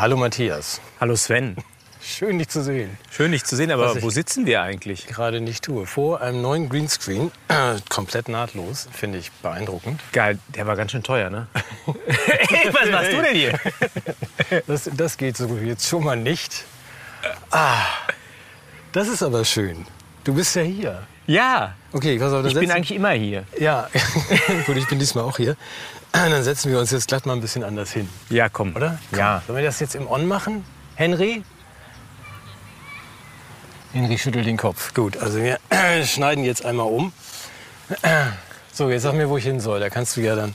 Hallo Matthias. Hallo Sven. Schön, dich zu sehen. Schön, dich zu sehen, aber wo sitzen wir eigentlich? Gerade nicht tue. Vor einem neuen Greenscreen, äh, komplett nahtlos, finde ich beeindruckend. Geil, der war ganz schön teuer, ne? hey, was machst du denn hier? Das, das geht so jetzt schon mal nicht. Ah, das ist aber schön. Du bist ja hier. Ja, Okay, pass auf, ich bin eigentlich immer hier. Ja, gut, ich bin diesmal auch hier. Dann setzen wir uns jetzt glatt mal ein bisschen anders hin, Ja, komm. oder? Ja. Sollen wir das jetzt im On machen? Henry? Henry schüttelt den Kopf. Gut, also wir schneiden jetzt einmal um. So, jetzt sag mir, wo ich hin soll. Da kannst du ja dann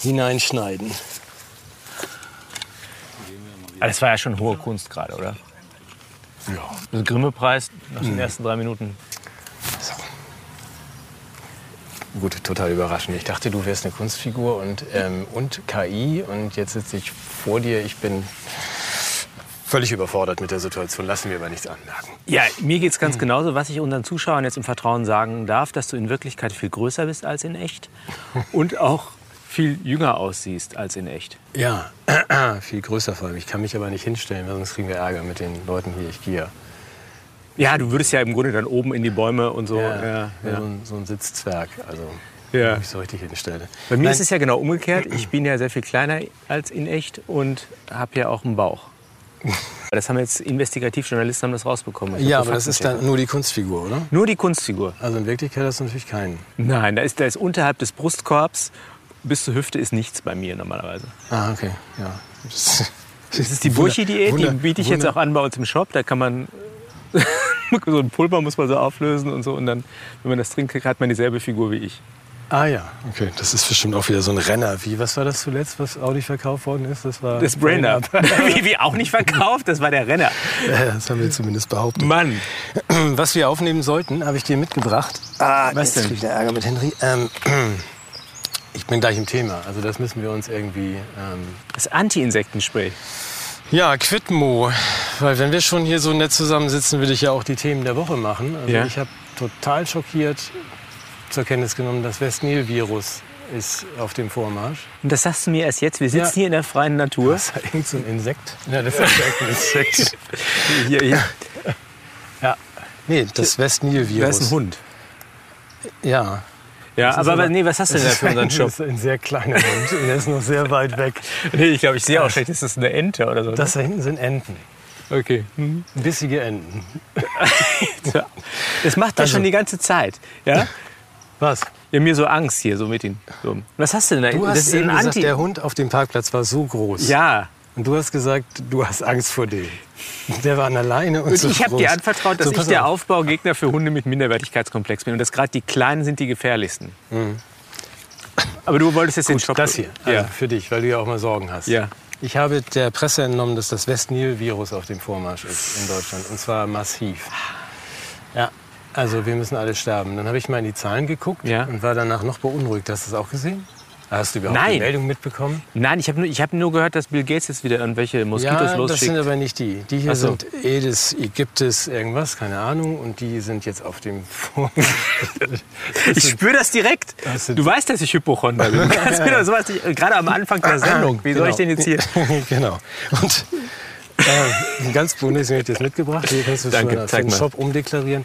hineinschneiden. Aber das war ja schon hohe Kunst gerade, oder? Ja. Also Grimme-Preis nach den ersten drei Minuten. Gut, total überraschend. Ich dachte, du wärst eine Kunstfigur und, ähm, und KI und jetzt sitze ich vor dir. Ich bin völlig überfordert mit der Situation. Lassen wir aber nichts anmerken. Ja, mir geht's ganz genauso. Was ich unseren Zuschauern jetzt im Vertrauen sagen darf, dass du in Wirklichkeit viel größer bist als in echt und auch viel jünger aussiehst als in echt. Ja, viel größer vor allem. Ich kann mich aber nicht hinstellen, sonst kriegen wir Ärger mit den Leuten hier. Ich gehe ja. Ja, du würdest ja im Grunde dann oben in die Bäume und so. Ja, Ja, So, ja. ein, so ein Sitzzwerg. Also, Ja. wenn ich so richtig hinstelle. Bei mir Nein. ist es ja genau umgekehrt. Ich bin ja sehr viel kleiner als in echt und habe ja auch einen Bauch. Das haben jetzt Investigativjournalisten haben das rausbekommen. Ja, aber das ist dann nur die Kunstfigur, oder? nur die Kunstfigur. Also in Wirklichkeit hast du natürlich keinen. Nein, da ist, da ist unterhalb des Brustkorbs bis zur Hüfte ist nichts bei mir normalerweise. Ah, okay. Ja. Das, Das ist die Burchi-Diät, die biete ich jetzt Wunder- auch an bei uns im Shop. Da kann man so ein Pulver muss man so auflösen und so und dann, wenn man das trinkt, hat man dieselbe Figur wie ich. Ah ja, okay. Das ist bestimmt auch wieder so ein Renner. Wie, was war das zuletzt, was Audi verkauft worden ist? Das war Das Brain-Up. wie, wie auch nicht verkauft, das war der Renner. Ja, das haben wir zumindest behauptet. Mann. Was wir aufnehmen sollten, habe ich dir mitgebracht. Ah, Was jetzt denn? krieg ich Ärger mit Henry. Ähm, ich bin gleich im Thema. Also das müssen wir uns irgendwie... Ähm, Das Anti-Insektenspray. Ja, Quidmo. Weil wenn wir schon hier so nett zusammensitzen, will ich ja auch die Themen der Woche machen. Also Ja. ich habe total schockiert zur Kenntnis genommen, das West-Nil-Virus ist auf dem Vormarsch. Und das sagst du mir erst jetzt. Wir sitzen Ja. hier in der freien Natur. Das ist irgend so ein Insekt. Ja, das ist ein Insekt. Hier, hier. ja. Nee, das Da West-Nil-Virus. ist ein Hund. Ja. Ja, aber, aber- nee, was hast du denn da für unseren Shop? Das ist ein sehr kleiner Hund und der ist noch sehr weit weg. Nee, ich glaube, ich sehe auch schlecht, ist das eine Ente oder so? Das da hinten sind Enten. okay. Hm. Bissige Enten. Das macht er Also- schon die ganze Zeit. Ja? Was? Ja, mir so Angst hier, so mit. So. Was hast du denn da? Du das hast eben ein gesagt, Anti. der Hund auf dem Parkplatz war so groß. ja. Und du hast gesagt, du hast Angst vor dem. Der war an der Leine und, Und so ich habe dir anvertraut, dass so, ich pass der auf. Aufbaugegner für Hunde mit Minderwertigkeitskomplex bin und dass gerade die Kleinen sind die gefährlichsten. Aber du wolltest jetzt den Shop. Mhm. Das hier, also Ja. für dich, weil du ja auch mal Sorgen hast. Ja. Ich habe der Presse entnommen, dass das West-Nil-Virus auf dem Vormarsch ist in Deutschland. Und zwar massiv. Ja, also wir müssen alle sterben. Dann habe ich mal in die Zahlen geguckt Ja. und war danach noch beunruhigt. Hast du das auch gesehen? Hast du überhaupt Nein. die Meldung mitbekommen? Nein, ich habe nur, ich hab nur gehört, dass Bill Gates jetzt wieder irgendwelche Moskitos ja, das losschickt. sind aber nicht die. Die hier so. sind Aedes aegyptis irgendwas, keine Ahnung. Und die sind jetzt auf dem. Ich spüre das direkt. Das Du weißt, dass ich Hypochonder bin. Mir doch sowas gerade am Anfang der Sendung. Wie soll ich denn jetzt hier? genau. Und äh, ganz bundesmäßig habe ich das mitgebracht. Hier kannst du für zeig den. Shop umdeklarieren,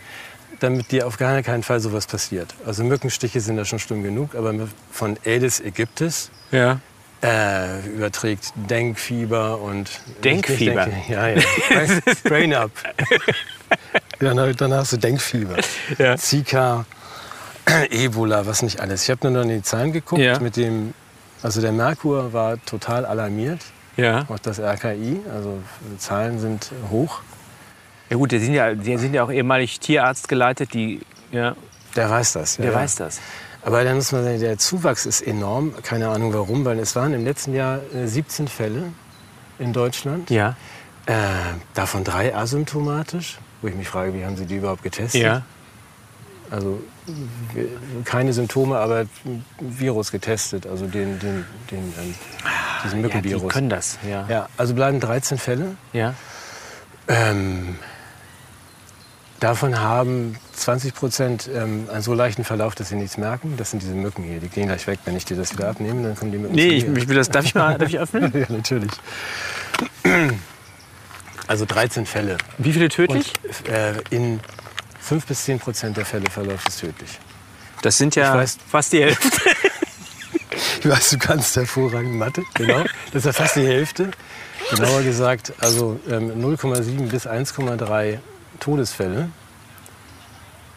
damit dir auf gar keinen Fall sowas passiert. Also Mückenstiche sind da schon schlimm genug, aber von Aedes aegyptis Ja. äh, überträgt Denkfieber und... Denkfieber? Nicht Ja, ja. Brain- Brain up. Dann, dann hast du Denkfieber. Ja. Zika, Ebola, was nicht alles. Ich habe nur noch in die Zahlen geguckt. Ja. Mit dem, also der Merkur war total alarmiert. Ja. Auch das RKI, also die Zahlen sind hoch. Ja gut, die sind ja, die sind ja auch ehemalig Tierarzt geleitet, die, ja, Der weiß das. Ja, der ja. weiß das. Aber dann muss man sagen, der Zuwachs ist enorm. Keine Ahnung warum, weil es waren im letzten Jahr äh, 17 Fälle in Deutschland. Ja. Äh, davon drei asymptomatisch. Wo ich mich frage, wie haben sie die überhaupt getestet? Ja. Also keine Symptome, aber Virus getestet, also den, den, den, ähm, diesen Ja, die Mückenvirus. können das. Ja. ja, also bleiben 13 Fälle. ja. Ähm, davon haben 20 Prozent ähm, einen so leichten Verlauf, dass sie nichts merken. Das sind diese Mücken hier. Die gehen gleich weg. Wenn ich dir das wieder abnehme, dann kommen die Mücken Nee, ich, ich will das. Darf ich mal darf ich öffnen? ja, natürlich. Also 13 Fälle. Wie viele tödlich? Und äh, in 5 bis 10 Prozent der Fälle verläuft es tödlich. das sind ja Ich weiß- fast die Hälfte. Du weißt, du kannst hervorragend Mathe, genau. Das ist ja fast die Hälfte. Genauer gesagt, also ähm, 0,7 bis 1,3 Todesfälle.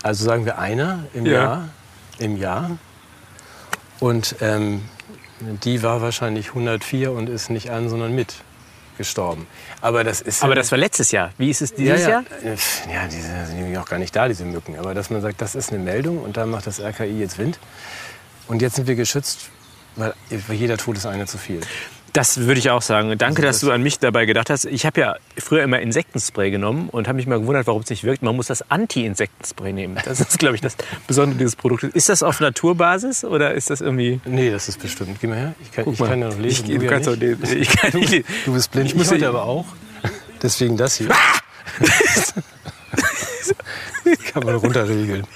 Also sagen wir einer im Ja. Jahr. Im Jahr. Und ähm, die war wahrscheinlich 104 und ist nicht an, sondern mit gestorben. Aber das ist Aber ja- das war letztes Jahr. Wie ist es ja, dieses ja. Jahr? Äh, Ja, die sind sind nämlich auch gar nicht da, diese Mücken. Aber dass man sagt, das ist eine Meldung und da macht das RKI jetzt Wind. Und jetzt sind wir geschützt, weil jeder Tod ist einer zu viel. Das würde ich auch sagen. Danke, Also dass das- du an mich dabei gedacht hast. Ich habe ja früher immer Insektenspray genommen und habe mich mal gewundert, warum es nicht wirkt. Man muss das Anti-Insektenspray nehmen. Das ist, glaube ich, das Besondere dieses Produktes. Ist das auf Naturbasis oder ist das irgendwie... Nee, das ist bestimmt. Geh mal her. Ich kann, ich kann ja noch lesen. Ich- du du ja kannst nicht. lesen. Ich kann nicht- Du bist blind. Ich Ich muss ja- aber auch. Deswegen das hier. kann man runterregeln.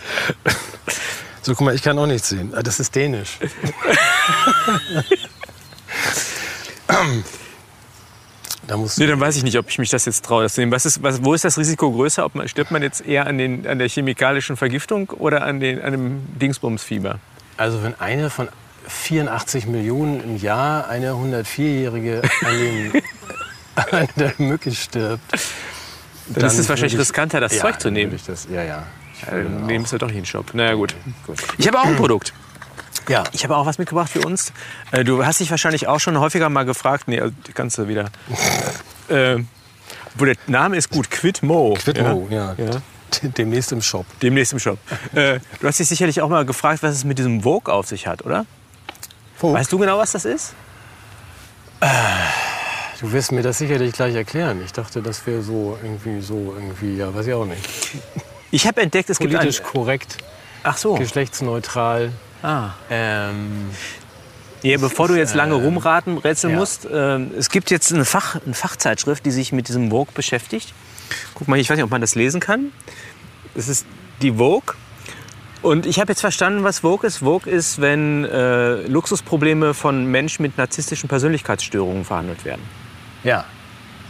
So, guck mal, ich kann auch nichts sehen. Ah, Das ist dänisch. da Nee, dann weiß ich nicht, ob ich mich das jetzt traue, das zu nehmen. Was ist, was, wo ist das Risiko größer? Ob man, stirbt man jetzt eher an, den, an der chemikalischen Vergiftung oder an, den, an dem Dingsbumsfieber? Also wenn eine von 84 Millionen im Jahr, eine 104-Jährige an, an der Mücke stirbt, Dann, ist es wahrscheinlich ich- riskanter, das ja, Zeug zu dann nehmen. das, ja, ja. Ich würde nehmen Sie doch nicht in den Shop. Naja, gut. Gut. Ich habe auch ein Produkt. Ja, Ich habe auch was mitgebracht für uns. Äh, Du hast dich wahrscheinlich auch schon häufiger mal gefragt, nee, also die kannst du wieder. äh, wo der Name ist gut, Quidmo. Quidmo, ja. ja. Demnächst im Shop. Demnächst im Shop. Äh, du hast dich sicherlich auch mal gefragt, was es mit diesem Vogue auf sich hat, oder? Weißt du genau, was das ist? Du wirst mir das sicherlich gleich erklären. Ich dachte, das wäre so irgendwie so irgendwie, ja, weiß ich auch nicht. Ich habe entdeckt, es gibt ein... Politisch korrekt, Ach so. geschlechtsneutral. Ah. Ähm, Ja, bevor du jetzt lange äh, rumraten, rätseln ja. musst, ähm, es gibt jetzt eine, Fach, eine Fachzeitschrift, die sich mit diesem Vogue beschäftigt. Guck mal, ich weiß nicht, ob man das lesen kann. Das ist die Vogue. Und ich habe jetzt verstanden, was Vogue ist. Vogue ist, wenn äh, Luxusprobleme von Menschen mit narzisstischen Persönlichkeitsstörungen verhandelt werden. ja,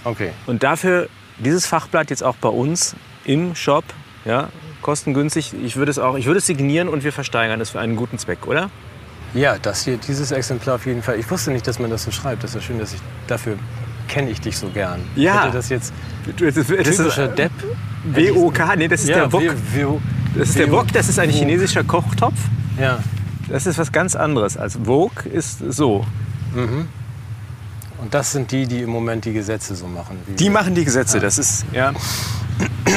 okay. Und dafür dieses Fachblatt jetzt auch bei uns im Shop, ja, kostengünstig. Ich würde es auch, ich würde es signieren und wir versteigern es für einen guten Zweck, oder? Ja, das hier, dieses Exemplar auf jeden Fall. Ich wusste nicht, dass man das so schreibt. Das ist ja schön, dass ich dafür kenne ich dich so gern. Ja. Hätte das jetzt Das ist, typischer Depp. WOK, nee, das ist der Wok. Das ist der Wok, das ist ein Wok. chinesischer Kochtopf. Ja. Das ist was ganz anderes. als Vogue ist so. Und das sind die, die im Moment die Gesetze so machen. Die machen die Gesetze. Das ist, ja,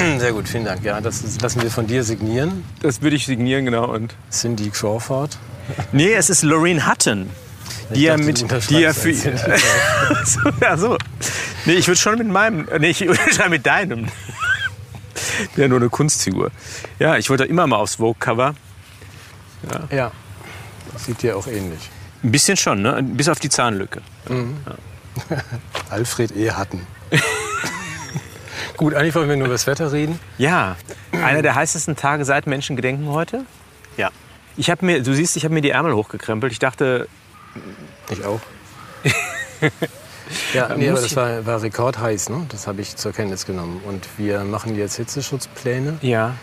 Sehr gut, vielen Dank. Ja, das lassen wir von dir signieren. das würde ich signieren, genau. Und Cindy Crawford. nee, es ist Lorraine Hutton. Die Ich ja dachte, mit, die ja für, so, ja, so. Nee, ich würde schon mit meinem, nee, ich unterschreibe mit deinem. Ja, nur eine Kunstfigur. Ja, ich wollte immer mal aufs Vogue-Cover. Ja. Das sieht dir auch ähnlich. Ein bisschen schon, ne? Bis auf die Zahnlücke. Alfred E. Hatten. Gut, eigentlich wollen wir nur über das Wetter reden. Ja, einer der heißesten Tage seit Menschengedenken heute. Ja. Ich habe mir, du siehst, ich habe mir die Ärmel hochgekrempelt. Ich dachte, Ich auch. ja, nee, aber das war, war rekordheiß, ne? Das habe ich zur Kenntnis genommen. Und wir machen jetzt Hitzeschutzpläne. ja,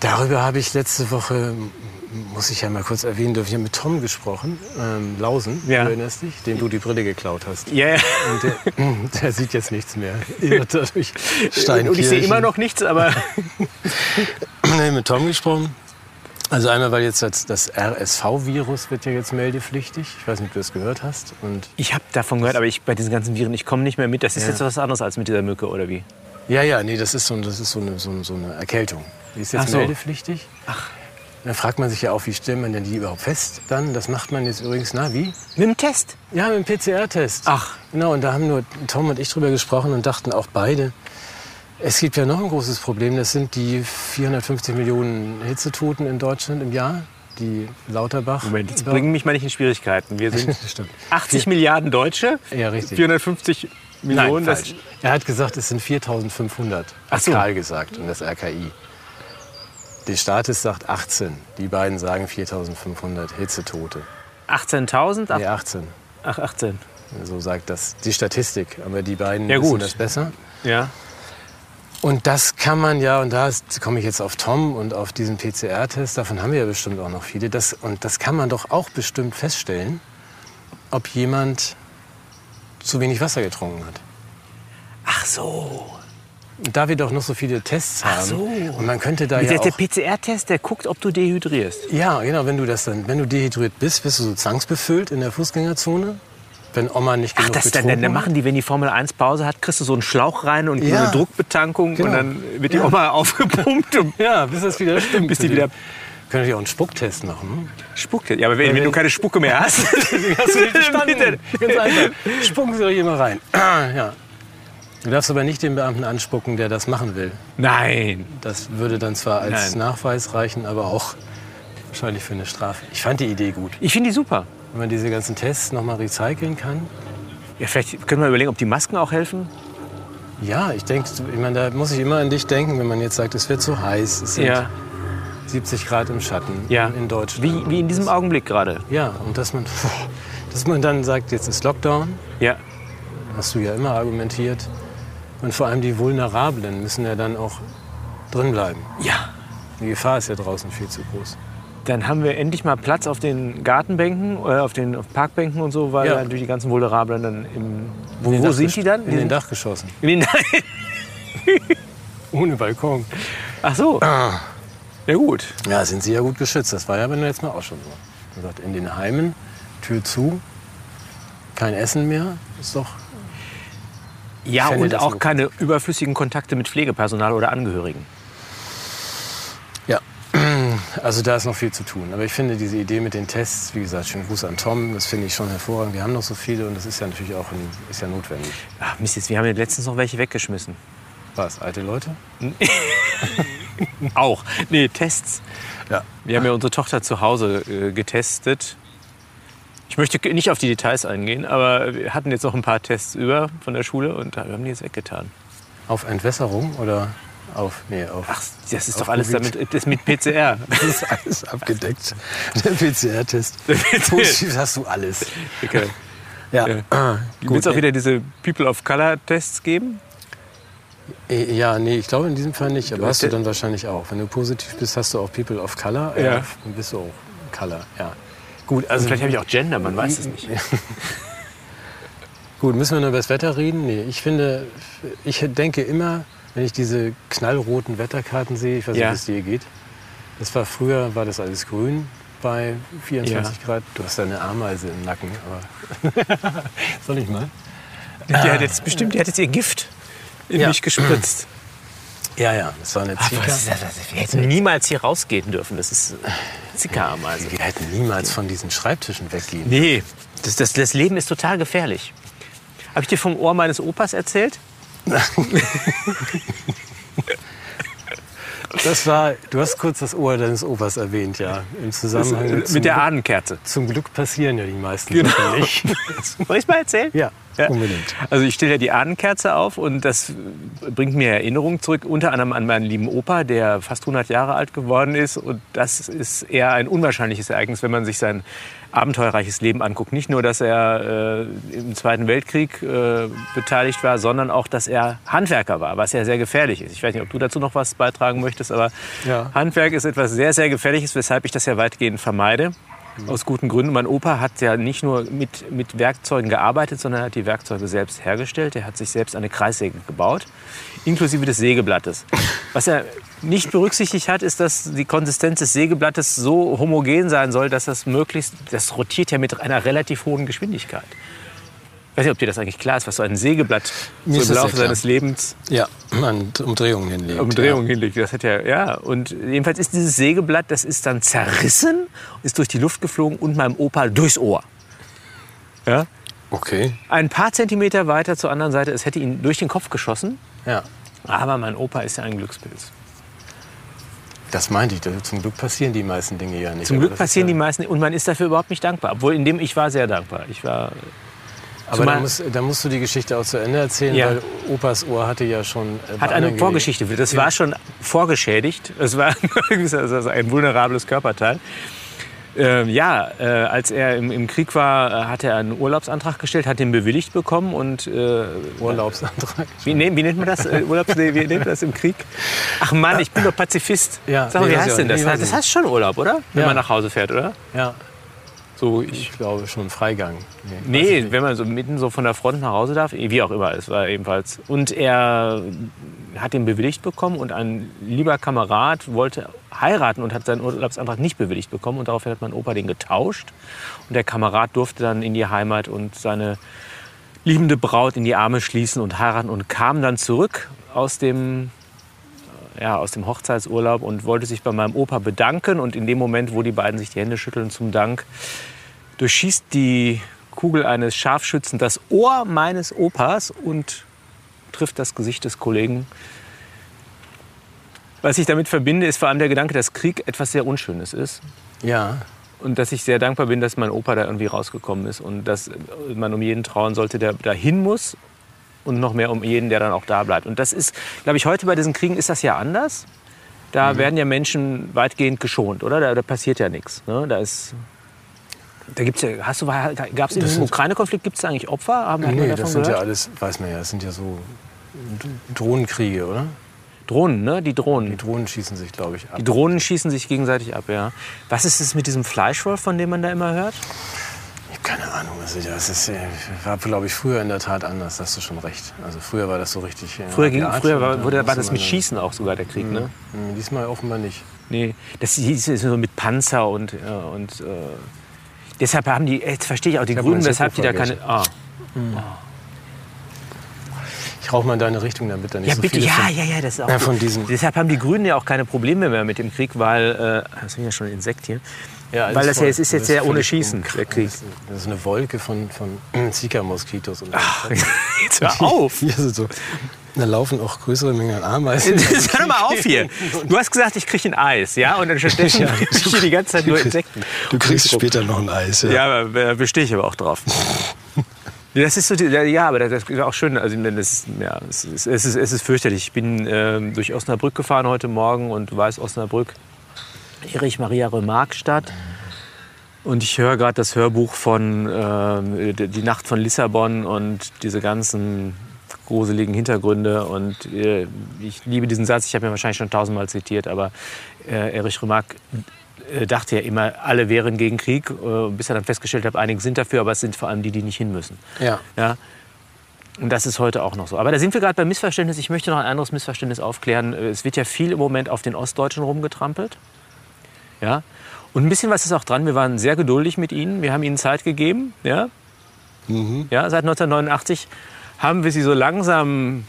Darüber habe ich letzte Woche, muss ich ja mal kurz erwähnen, dürfen, ich habe mit Tom gesprochen, ähm, Lausen, Ja. du erinnerst dich, dem du die Brille geklaut hast. ja, ja. Und der, der sieht jetzt nichts mehr. Irrt durch Steinkirchen. Und ich sehe immer noch nichts, aber Nee, mit Tom gesprochen. Also einmal, weil jetzt das, das RSV-Virus wird ja jetzt meldepflichtig. Ich weiß nicht, ob du das gehört hast. Und ich habe davon gehört, aber ich bei diesen ganzen Viren, ich komme nicht mehr mit. Das ist Ja. jetzt was anderes als mit dieser Mücke oder wie? ja, ja, nee, das ist so, das ist so, eine, so, so eine Erkältung. Die ist jetzt Ach so. meldepflichtig. Ach. Dann fragt man sich ja auch, wie stellt man denn die überhaupt fest dann? Das macht man jetzt übrigens, na wie? Mit dem Test. Ja, mit dem PCR-Test. Ach. Genau, und da haben nur Tom und ich drüber gesprochen und dachten auch beide, es gibt ja noch ein großes Problem. Das sind die 450 Millionen Hitzetoten in Deutschland im Jahr, die Lauterbach. Moment, jetzt bringen mich mal nicht in Schwierigkeiten. Wir sind Stimmt. 80 Milliarden Deutsche, Ja, richtig. 450 Millionen. Nein, das, falsch. Er hat gesagt, es sind 4.500. Ach so. Gesagt und das RKI. Der Staates sagt 18. Die beiden sagen 4.500 Hitzetote. 18.000? Ach, Nee, 18. ach, 18. So sagt das die Statistik. Aber die beiden Ja, wissen das besser. Ja. Und das kann man ja, und da komme ich jetzt auf Tom und auf diesen PCR-Test, davon haben wir ja bestimmt auch noch viele. Das, und das kann man doch auch bestimmt feststellen, ob jemand zu wenig Wasser getrunken hat. Ach so. Da wir doch noch so viele Tests Ach haben, so. und man könnte da Der, ja der auch... PCR-Test, der guckt, ob du dehydrierst. Ja, genau, wenn du das dann, wenn du dehydriert bist, wirst du so zwangsbefüllt in der Fußgängerzone. Wenn Oma nicht Ach, genug das dann, dann machen die, wenn die Formel 1 Pause hat, kriegst du so einen Schlauch rein und Ja. eine Druckbetankung Genau. und dann wird die Ja. Oma aufgepumpt Ja, bis das wieder stimmt. Bis die wieder- Können natürlich auch einen Spucktest machen. spuckt. Ja, aber wenn, wenn du keine Spucke mehr hast, Hast du nicht? Ganz einfach. Spucken Sie doch hier mal rein. ja. Du darfst aber nicht den Beamten anspucken, der das machen will. Nein. Das würde dann zwar als Nein. Nachweis reichen, aber auch wahrscheinlich für eine Strafe. Ich fand die Idee gut. Ich finde die super. Wenn man diese ganzen Tests nochmal recyceln kann. Ja, vielleicht können wir überlegen, ob die Masken auch helfen. Ja, ich denke, ich meine, da muss ich immer an dich denken, wenn man jetzt sagt, es wird zu heiß, es sind Ja. 70 Grad im Schatten Ja. in Deutschland. Wie, wie in diesem Augenblick gerade. Ja, und dass man, dass man dann sagt, jetzt ist Lockdown, Ja. hast du ja immer argumentiert. Und vor allem die Vulnerablen müssen ja dann auch drin bleiben. Ja. Die Gefahr ist ja draußen viel zu groß. Dann haben wir endlich mal Platz auf den Gartenbänken, äh, auf den auf Parkbänken und so, weil Ja. durch die ganzen Vulnerablen dann im. Wo, In den wo sind die dann? In den Dachgeschossen. In den Ohne Balkon. Ach so. Ah. Ja gut. Ja, sind sie ja gut geschützt. Das war ja beim letzten Mal auch schon so. Man sagt, in den Heimen, Tür zu, kein Essen mehr. Ist doch. Ja, fände und auch keine überflüssigen Kontakte mit Pflegepersonal oder Angehörigen. Ja. Also da ist noch viel zu tun. Aber ich finde diese Idee mit den Tests, wie gesagt, schönen Gruß an Tom, das finde ich schon hervorragend. Wir haben noch so viele und das ist ja natürlich auch ein, ist ja notwendig. Ach Mist, jetzt, wir haben ja letztens noch welche weggeschmissen. Was, alte Leute? Auch. Nee, Tests. Ja. Wir haben ja unsere Tochter zu Hause äh, getestet. Ich möchte nicht auf die Details eingehen, aber wir hatten jetzt noch ein paar Tests über von der Schule und da haben die jetzt weggetan. Auf Entwässerung oder auf. Nee, auf. Ach, das ist doch alles Covid. damit, das mit PCR. Das ist alles abgedeckt. Der PCR-Test. Positiv hast du alles. Okay. Ja. Ja. Ah, Wird es auch wieder diese People of Color Tests geben? Eh, Ja, nee, ich glaube in diesem Fall nicht. Aber Du hast du dann wahrscheinlich auch. Wenn du positiv bist, hast du auch People of Color. Ja. Dann bist du auch Color, ja. Gut, also Also vielleicht habe ich auch Gender, man weiß es nicht. Gut, müssen wir nur über das Wetter reden? Nee, ich finde, ich denke immer, wenn ich diese knallroten Wetterkarten sehe, ich weiß Ja. nicht, wie es dir geht. Das war früher, war das alles grün bei 24 Ja. Grad. Du hast eine Ameise im Nacken, aber soll ich mal? Die hat jetzt bestimmt, die hat jetzt ihr Gift in Ja. mich gespritzt. Ja, ja, das war eine Zika. Wir hätten niemals hier rausgehen dürfen. Das ist Zickerameise. Wir hätten niemals von diesen Schreibtischen weggehen. Nee, das, das, das Leben ist total gefährlich. Habe ich dir vom Ohr meines Opas erzählt? Das war, du hast kurz das Ohr deines Opas erwähnt, ja. Im Zusammenhang mit, zum, Mit der Ahnenkerze. zum Glück passieren ja die meisten Genau. Sachen nicht. Soll ich mal erzählen? Ja, Ja. unbedingt. Also ich stelle ja die Ahnenkerze auf und das bringt mir Erinnerungen zurück, unter anderem an meinen lieben Opa, der fast 100 Jahre alt geworden ist. Und das ist eher ein unwahrscheinliches Ereignis, wenn man sich sein abenteuerreiches Leben anguckt. Nicht nur, dass er äh, im Zweiten Weltkrieg äh, beteiligt war, sondern auch, dass er Handwerker war, was ja sehr gefährlich ist. Ich weiß nicht, ob du dazu noch was beitragen möchtest, aber Ja. Handwerk ist etwas sehr, sehr Gefährliches, weshalb ich das ja weitgehend vermeide. Aus guten Gründen. Mein Opa hat ja nicht nur mit, mit Werkzeugen gearbeitet, sondern hat die Werkzeuge selbst hergestellt. Er hat sich selbst eine Kreissäge gebaut, inklusive des Sägeblattes. Was er nicht berücksichtigt hat, ist, dass die Konsistenz des Sägeblattes so homogen sein soll, dass das möglichst, das rotiert ja mit einer relativ hohen Geschwindigkeit. Ich weiß nicht, ob dir das eigentlich klar ist, was so ein Sägeblatt Mir so im Laufe seines Lebens Ja, an Umdrehungen hinlegt. Umdrehung hinlegt. Das hat ja, ja. Und jedenfalls ist dieses Sägeblatt, das ist dann zerrissen, ist durch die Luft geflogen und meinem Opa durchs Ohr. Ja. Ja. Okay. Ein paar Zentimeter weiter zur anderen Seite, es hätte ihn durch den Kopf geschossen. Ja. Aber mein Opa ist ja ein Glückspilz. Das meinte ich. Zum Glück passieren die meisten Dinge ja nicht. Zum Glück passieren ist die ja, meisten und man ist dafür überhaupt nicht dankbar. Obwohl in dem ich war sehr dankbar. Ich war Aber da, zumal- muss, da musst du die Geschichte auch zu Ende erzählen, Ja. weil Opas Ohr hatte ja schon. äh, hat eine Vorgeschichte. Das Ja. war schon vorgeschädigt. Es war ein vulnerables Körperteil. Äh, ja, äh, als er im, im Krieg war, äh, hat er einen Urlaubsantrag gestellt, hat den bewilligt bekommen und äh, Urlaubsantrag. wie, ne, wie nennt man das? Äh, Urlaubs, nee, wie nennt man das im Krieg? Ach Mann, ich bin doch Pazifist. Ja, Sag mal, nee, wie heißt denn das? Das heißt schon Urlaub, oder? Wenn Ja. man nach Hause fährt, oder? Ja, So, ich, ich glaube schon Freigang. nee, nicht. wenn man so mitten so von der Front nach Hause darf, wie auch immer, es war ebenfalls. Und er hat den bewilligt bekommen und ein lieber Kamerad wollte heiraten und hat seinen Urlaubsantrag nicht bewilligt bekommen und daraufhin hat mein Opa den getauscht und der Kamerad durfte dann in die Heimat und seine liebende Braut in die Arme schließen und heiraten und kam dann zurück aus dem ja, aus dem Hochzeitsurlaub und wollte sich bei meinem Opa bedanken. Und in dem Moment, wo die beiden sich die Hände schütteln zum Dank, durchschießt die Kugel eines Scharfschützen das Ohr meines Opas und trifft das Gesicht des Kollegen. Was ich damit verbinde, ist vor allem der Gedanke, dass Krieg etwas sehr Unschönes ist. Ja, Und dass ich sehr dankbar bin, dass mein Opa da irgendwie rausgekommen ist. Und dass man um jeden trauern sollte, der dahin muss. Und noch mehr um jeden, der dann auch da bleibt. Und das ist, glaube ich, heute bei diesen Kriegen ist das ja anders. Da werden ja Menschen weitgehend geschont, oder? Da, da passiert ja nichts. Ne? Da ist. Da gibt's ja, hast du, gab es im sind- Ukraine-Konflikt, gibt es da eigentlich Opfer? Haben, nee, das sind ja gehört? alles, weiß man ja, das sind ja so Drohnenkriege, oder? Drohnen, ne? Die Drohnen. Die Drohnen schießen sich, glaube ich, ab. Die Drohnen schießen sich gegenseitig ab, ja. Was ist es mit diesem Fleischwolf, von dem man da immer hört? Ich habe keine Ahnung, was ich, das ist, war, glaube ich, früher in der Tat anders, da hast du schon recht. Also früher war das so richtig. äh, Früher, ging, früher war, wurde, war das mit Schießen auch sogar der Krieg, ne? Hm, Diesmal offenbar nicht. Nee, das hieß es so mit Panzer und, äh, und äh, deshalb haben die, jetzt verstehe ich auch die Grünen, weshalb die da keine. Ah. Ich rauche mal in deine Richtung, damit da nicht Ja, so bitte, viele ja, ja, ja, das ist auch Ja, von diesen- Deshalb haben die Grünen ja auch keine Probleme mehr mit dem Krieg, weil, äh, das ist ja schon Insekt hier, Ja, weil das ja, es ist jetzt ja ohne Schießen, der Krieg. Das ist- Das ist eine Wolke von, von Zika-Moskitos. Und Jetzt hör auf! Hier sind so, da laufen auch größere Mengen an Ameisen. Hör doch mal auf hier. Du hast gesagt, ich kriege ein Eis, ja? Und dann stattdessen ich hier die ganze Zeit nur Insekten. Du kriegst später noch ein Eis. Ja. Ja, da bestehe ich aber auch drauf. Das ist so, ja, aber das ist auch schön. Also, das ist, ja, es, ist, es, ist, es ist fürchterlich. Ich bin ähm, durch Osnabrück gefahren heute Morgen und du weißt, Osnabrück, Erich Maria Remarquestadt. Und ich höre gerade das Hörbuch von ähm, die Nacht von Lissabon und diese ganzen gruseligen Hintergründe. Und äh, ich liebe diesen Satz, ich habe ihn wahrscheinlich schon tausendmal zitiert, aber äh, Erich Remarque äh, dachte ja immer, alle wären gegen Krieg, äh, bis er dann festgestellt hat, einige sind dafür, aber es sind vor allem die, die nicht hin müssen. Ja. Ja? Und das ist heute auch noch so. Aber da sind wir gerade beim Missverständnis. Ich möchte noch ein anderes Missverständnis aufklären. Äh, Es wird ja viel im Moment auf den Ostdeutschen rumgetrampelt. Ja? Und ein bisschen was ist auch dran. Wir waren sehr geduldig mit ihnen. Wir haben ihnen Zeit gegeben. Ja? Ja, seit 1989 haben wir sie so langsam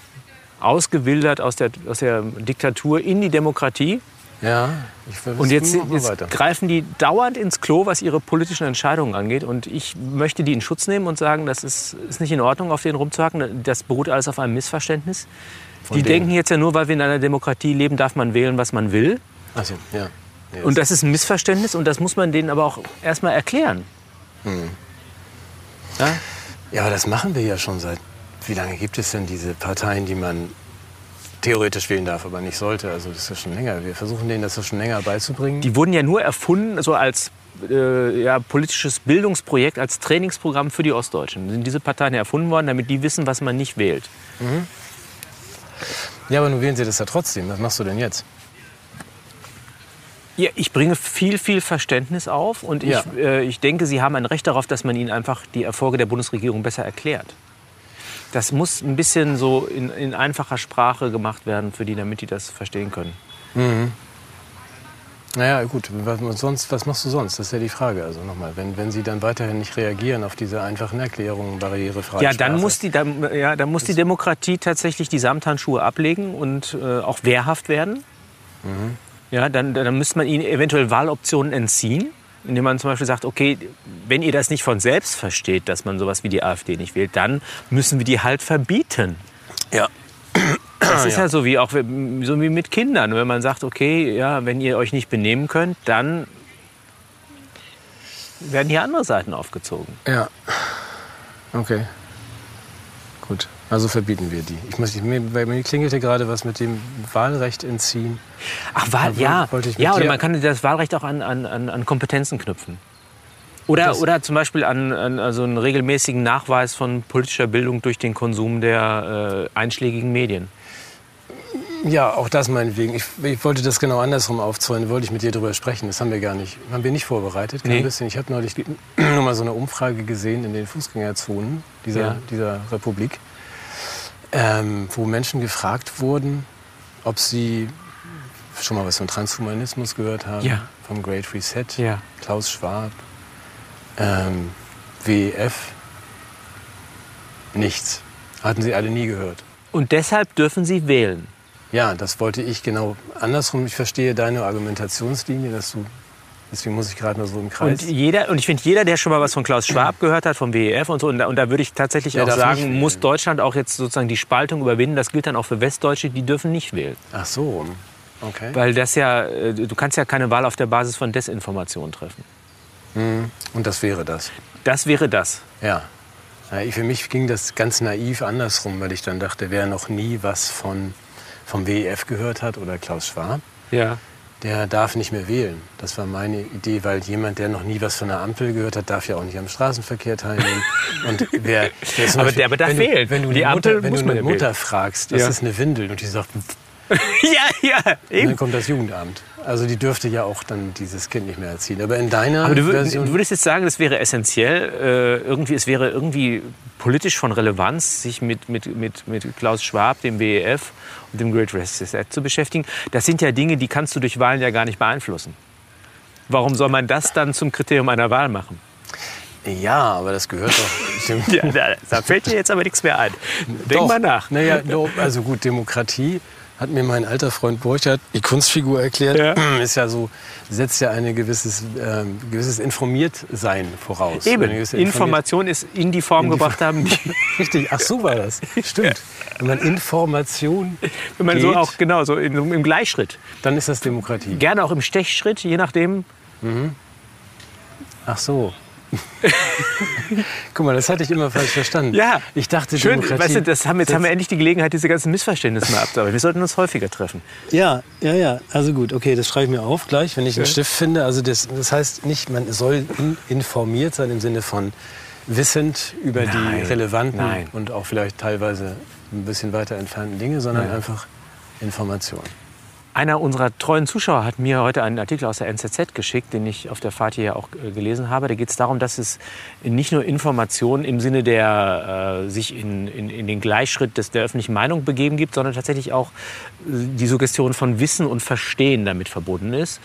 ausgewildert aus der, aus der Diktatur in die Demokratie. Ja, ich will Und jetzt, jetzt greifen die dauernd ins Klo, was ihre politischen Entscheidungen angeht. Und ich möchte die in Schutz nehmen und sagen, das ist, ist nicht in Ordnung, auf denen rumzuhacken. Das beruht alles auf einem Missverständnis. die denen. denken jetzt ja nur, weil wir in einer Demokratie leben, darf man wählen, was man will. Ach so, ja. Nee, Und das ist ein Missverständnis und das muss man denen aber auch erstmal erklären. Ja? Ja, aber das machen wir ja schon seit. Wie lange gibt es denn diese Parteien, die man theoretisch wählen darf, aber nicht sollte? Also das ist ja schon länger. Wir versuchen denen das ja schon länger beizubringen. Die wurden ja nur erfunden, so als äh, ja, politisches Bildungsprojekt, als Trainingsprogramm für die Ostdeutschen. Sind diese Parteien erfunden worden, damit die wissen, was man nicht wählt. ja, aber nun wählen sie das ja trotzdem. Was machst du denn jetzt? Ja, ich bringe viel, viel Verständnis auf und ich, Ja. äh, ich denke, Sie haben ein Recht darauf, dass man Ihnen einfach die Erfolge der Bundesregierung besser erklärt. Das muss ein bisschen so in, in einfacher Sprache gemacht werden für die, damit die das verstehen können. Naja, gut, was, sonst, was machst du sonst? Das ist ja die Frage. Also nochmal, wenn, wenn sie dann weiterhin nicht reagieren auf diese einfachen Erklärungen, barrierefreie Ja, dann Sprache. muss, die, dann, ja, dann muss die Demokratie tatsächlich die Samthandschuhe ablegen und äh, auch wehrhaft werden. Ja, dann, dann müsste man ihnen eventuell Wahloptionen entziehen, indem man zum Beispiel sagt, okay, wenn ihr das nicht von selbst versteht, dass man sowas wie die AfD nicht wählt, dann müssen wir die halt verbieten. Ja. Das ist ja. ja so wie auch so wie mit Kindern, wenn man sagt, okay, ja, wenn ihr euch nicht benehmen könnt, dann werden hier andere Seiten aufgezogen. Ja. Okay. Gut, also verbieten wir die. Ich muss, mir, bei mir klingelte gerade was mit dem Wahlrecht entziehen. Ach, Wahl, ja. Ja, oder man kann das Wahlrecht auch an, an, an Kompetenzen knüpfen. Oder, Das- oder zum Beispiel an, an also einen regelmäßigen Nachweis von politischer Bildung durch den Konsum der äh, einschlägigen Medien. Ja, auch das meinetwegen. Ich, ich wollte das genau andersrum aufzäunen, wollte ich mit dir darüber sprechen. Das haben wir gar nicht, haben wir nicht vorbereitet. Nee. bisschen. Ich habe neulich nur mal so eine Umfrage gesehen in den Fußgängerzonen dieser, Ja. dieser Republik, ähm, wo Menschen gefragt wurden, ob sie schon mal was von Transhumanismus gehört haben, Ja. vom Great Reset, Ja. Klaus Schwab, ähm, WEF. Nichts. Hatten sie alle nie gehört. Und deshalb dürfen sie wählen. Ja, das wollte ich genau andersrum. Ich verstehe deine Argumentationslinie, dass du. Deswegen muss ich gerade nur so im Kreis. Und, jeder, und ich finde, jeder, der schon mal was von Klaus Schwab gehört hat, vom WEF und so, und da, und da würde ich tatsächlich Der auch sagen, muss Deutschland auch jetzt sozusagen die Spaltung überwinden. Das gilt dann auch für Westdeutsche, die dürfen nicht wählen. Ach so, okay. Weil das ja, äh, du kannst ja keine Wahl auf der Basis von Desinformation treffen. Und das wäre das. Das wäre das. Ja. ja für mich ging das ganz naiv andersrum, weil ich dann dachte, wer noch nie was von, vom WEF gehört hat oder Klaus Schwab, Ja. Der darf nicht mehr wählen. Das war meine Idee, weil jemand, der noch nie was von der Ampel gehört hat, darf ja auch nicht am Straßenverkehr teilnehmen. Und wer, wer Aber Beispiel- der- aber darf wenn du, wählen. Wenn du Die eine Ampel Mutter, wenn du eine Mutter wählen. fragst, das Ja. ist eine Windel und die sagt, ja, ja, Und eben. dann kommt das Jugendamt. Also die dürfte ja auch dann dieses Kind nicht mehr erziehen. Aber in deiner Aber du, würd- du würdest jetzt sagen, es wäre essentiell, äh, irgendwie, es wäre irgendwie politisch von Relevanz, sich mit, mit, mit, mit Klaus Schwab, dem WEF und dem Great Reset zu beschäftigen. Das sind ja Dinge, die kannst du durch Wahlen ja gar nicht beeinflussen. Warum soll man das dann zum Kriterium einer Wahl machen? ja, aber das gehört doch... Ja, da, fällt dir jetzt aber nichts mehr ein. Denk Doch. mal nach. Naja, also gut, Demokratie hat mir mein alter Freund Burchard, die Kunstfigur, erklärt. Ja. Ist ja so, setzt ja ein gewisses, ähm, gewisses Informiertsein voraus. Eben, Information ist in die Form In die gebracht haben, die, Richtig, ach so war das. Stimmt. Wenn man Information wenn man geht, so auch genau so in, im Gleichschritt, dann ist das Demokratie. gerne auch im Stechschritt, je nachdem. Ach so. Guck mal, das hatte ich immer falsch verstanden. Ja. Ich dachte, Schön, Demokratie... weißt du, das haben, jetzt haben wir endlich die Gelegenheit, diese ganzen Missverständnisse mal abzuarbeiten. Wir sollten uns häufiger treffen. Ja, ja, ja. Also gut, okay, das schreibe ich mir auf gleich, wenn ich einen Stift finde. Also das, das heißt nicht, man soll in, informiert sein im Sinne von wissend über die Nein, relevanten nein. und auch vielleicht teilweise ein bisschen weiter entfernten Dinge, sondern Nein. einfach Information. Einer unserer treuen Zuschauer hat mir heute einen Artikel aus der NZZ geschickt, den ich auf der Fahrt hier auch äh, gelesen habe. Da geht es darum, dass es nicht nur Informationen im Sinne der äh, sich in, in, in den Gleichschritt des, der öffentlichen Meinung begeben gibt, sondern tatsächlich auch äh, die Suggestion von Wissen und Verstehen damit verbunden ist.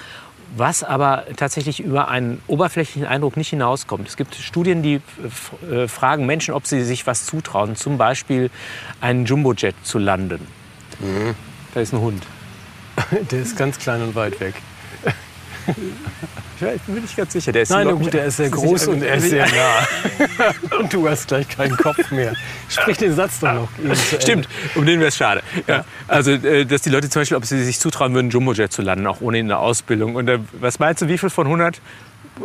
Was aber tatsächlich über einen oberflächlichen Eindruck nicht hinauskommt. Es gibt Studien, die äh, fragen Menschen, ob sie sich was zutrauen. Zum Beispiel einen Jumbojet zu landen. Da ist ein Hund. Der ist ganz klein und weit weg. Ich bin mir nicht ganz sicher. Der ist Nein, gut, der ist sehr groß und er ist sehr nah. und du hast gleich keinen Kopf mehr. Sprich den Satz doch noch. Stimmt, um den wäre es schade. Ja. Also, äh, dass die Leute zum Beispiel, ob sie sich zutrauen würden, Jumbojet zu landen, auch ohne eine Ausbildung. Und äh, was meinst du, wie viel von 100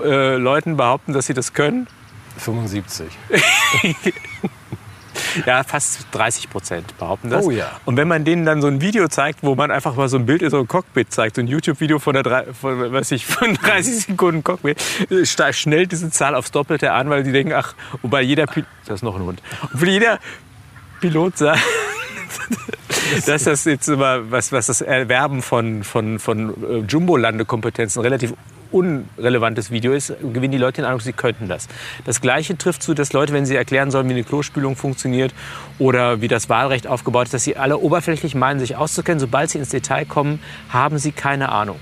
äh, Leuten behaupten, dass sie das können? 75. Ja, fast 30 Prozent behaupten das. Oh ja. Und wenn man denen dann so ein Video zeigt, wo man einfach mal so ein Bild in so einem Cockpit zeigt, so ein YouTube-Video von, der drei- von, weiß ich, von 30 Sekunden Cockpit, äh, sta- schnell diese Zahl aufs Doppelte an, weil die denken, ach, wobei jeder Pilot, das ist noch ein Hund, obwohl jeder Pilot sagt, dass das jetzt immer, was, was das Erwerben von, von, von äh, Jumbo-Landekompetenzen relativ unrelevantes Video ist, gewinnen die Leute den Eindruck, sie könnten das. Das Gleiche trifft zu, dass Leute, wenn sie erklären sollen, wie eine Klospülung funktioniert oder wie das Wahlrecht aufgebaut ist, dass sie alle oberflächlich meinen, sich auszukennen. Sobald sie ins Detail kommen, haben sie keine Ahnung.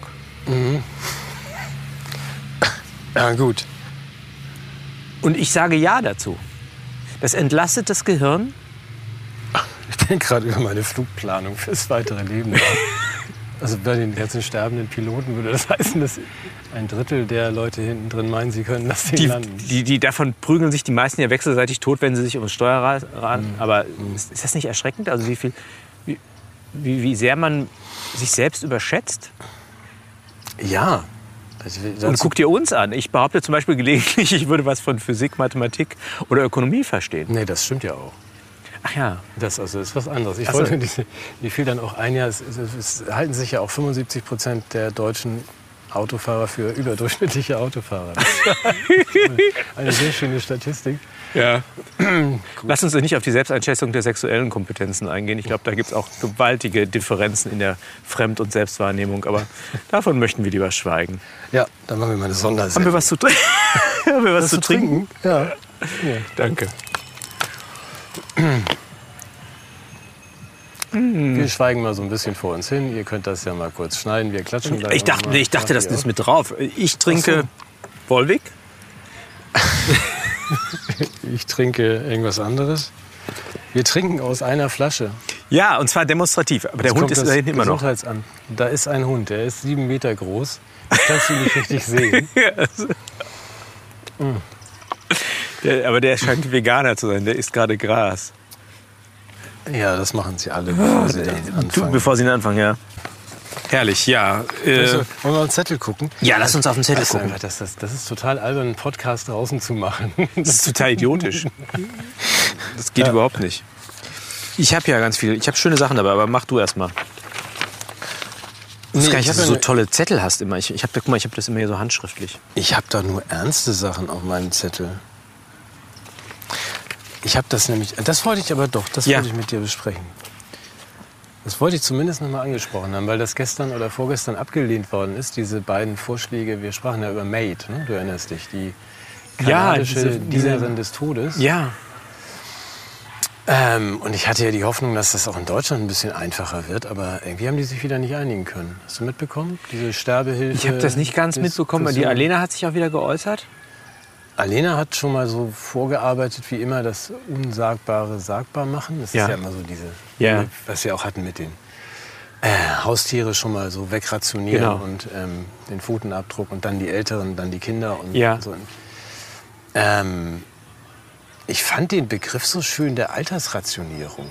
Ja, gut. Und ich sage Ja dazu. Das entlastet das Gehirn. Ich denke gerade über meine Flugplanung fürs weitere Leben. Also bei den ganzen sterbenden Piloten würde das heißen, dass ein Drittel der Leute hinten drin meinen, sie können das Ding Die, landen. die, die davon prügeln sich die meisten ja wechselseitig tot, wenn sie sich ums Steuerrad ran. Mhm. Aber ist, ist das nicht erschreckend? Also wie viel, wie, wie, wie sehr man sich selbst überschätzt? Ja. Und guck dir uns an. Ich behaupte zum Beispiel gelegentlich, ich würde was von Physik, Mathematik oder Ökonomie verstehen. nee, das stimmt ja auch. Ach ja. Das also ist was anderes. Ich Ach so. wollte, die, die fiel dann auch ein Jahr. Es, es, es halten sich ja auch 75 Prozent der deutschen Autofahrer für überdurchschnittliche Autofahrer. Eine sehr schöne Statistik. Ja. Lass uns nicht auf die Selbsteinschätzung der sexuellen Kompetenzen eingehen. Ich glaube, da gibt es auch gewaltige Differenzen in der Fremd- und Selbstwahrnehmung. Aber davon möchten wir lieber schweigen. Ja, dann machen wir mal eine Haben Sondersendung. wir was zu, trinken? Haben wir was, zu trinken? Ja. Danke. Wir schweigen mal so ein bisschen vor uns hin. Ihr könnt das ja mal kurz schneiden. Wir klatschen gleich Ich dachte, ich dachte das ist mit drauf. Ich trinke Volvic. auch? Ich trinke irgendwas anderes. Wir trinken aus einer Flasche. Ja, und zwar demonstrativ. Aber der Jetzt Hund ist da hinten immer noch. Gesundheitsamt. Da ist ein Hund, der ist sieben Meter groß. Kannst du nicht richtig sehen. Der, aber der scheint Veganer zu sein. Der isst gerade Gras. Ja, das machen sie alle, bevor sie dann anfangen. bevor Sie ihn anfangen, ja. Herrlich, ja. Äh, wollen wir einen Zettel gucken? ja, lass uns auf den Zettel Das ist, gucken. einfach, das, das, das ist total albern, einen Podcast draußen zu machen. Das ist total idiotisch. Das geht überhaupt nicht. Ich habe ja ganz viel. Ich habe schöne Sachen dabei, aber mach du erst mal. Nee, ich ich, dass hab du so ja tolle Zettel hast immer. Ich, ich habe guck mal, ich habe das immer hier so handschriftlich. Ich habe da nur ernste Sachen auf meinem Zettel. Ich habe das nämlich, das wollte ich aber doch, das Ja. wollte ich mit dir besprechen. Das wollte ich zumindest noch mal angesprochen haben, weil das gestern oder vorgestern abgelehnt worden ist, diese beiden Vorschläge. Wir sprachen ja über Maid, ne? du erinnerst dich, die Ja, kanadische diese- diese- Dienerin des Todes. Ja. Ähm, und ich hatte ja die Hoffnung, dass das auch in Deutschland ein bisschen einfacher wird, aber irgendwie haben die sich wieder nicht einigen können. Hast du mitbekommen? Diese Sterbehilfe. Ich habe das nicht ganz mitbekommen. Die Diskussion. Alena hat sich auch wieder geäußert. Alena hat schon mal so vorgearbeitet, wie immer, das Unsagbare sagbar machen. Das Ja. ist ja immer so diese, Ja. was wir auch hatten mit den äh, Haustiere schon mal so wegrationieren Genau. und ähm, den Pfotenabdruck und dann die Älteren, dann die Kinder und Ja. so. Ähm, ich fand den Begriff so schön der Altersrationierung,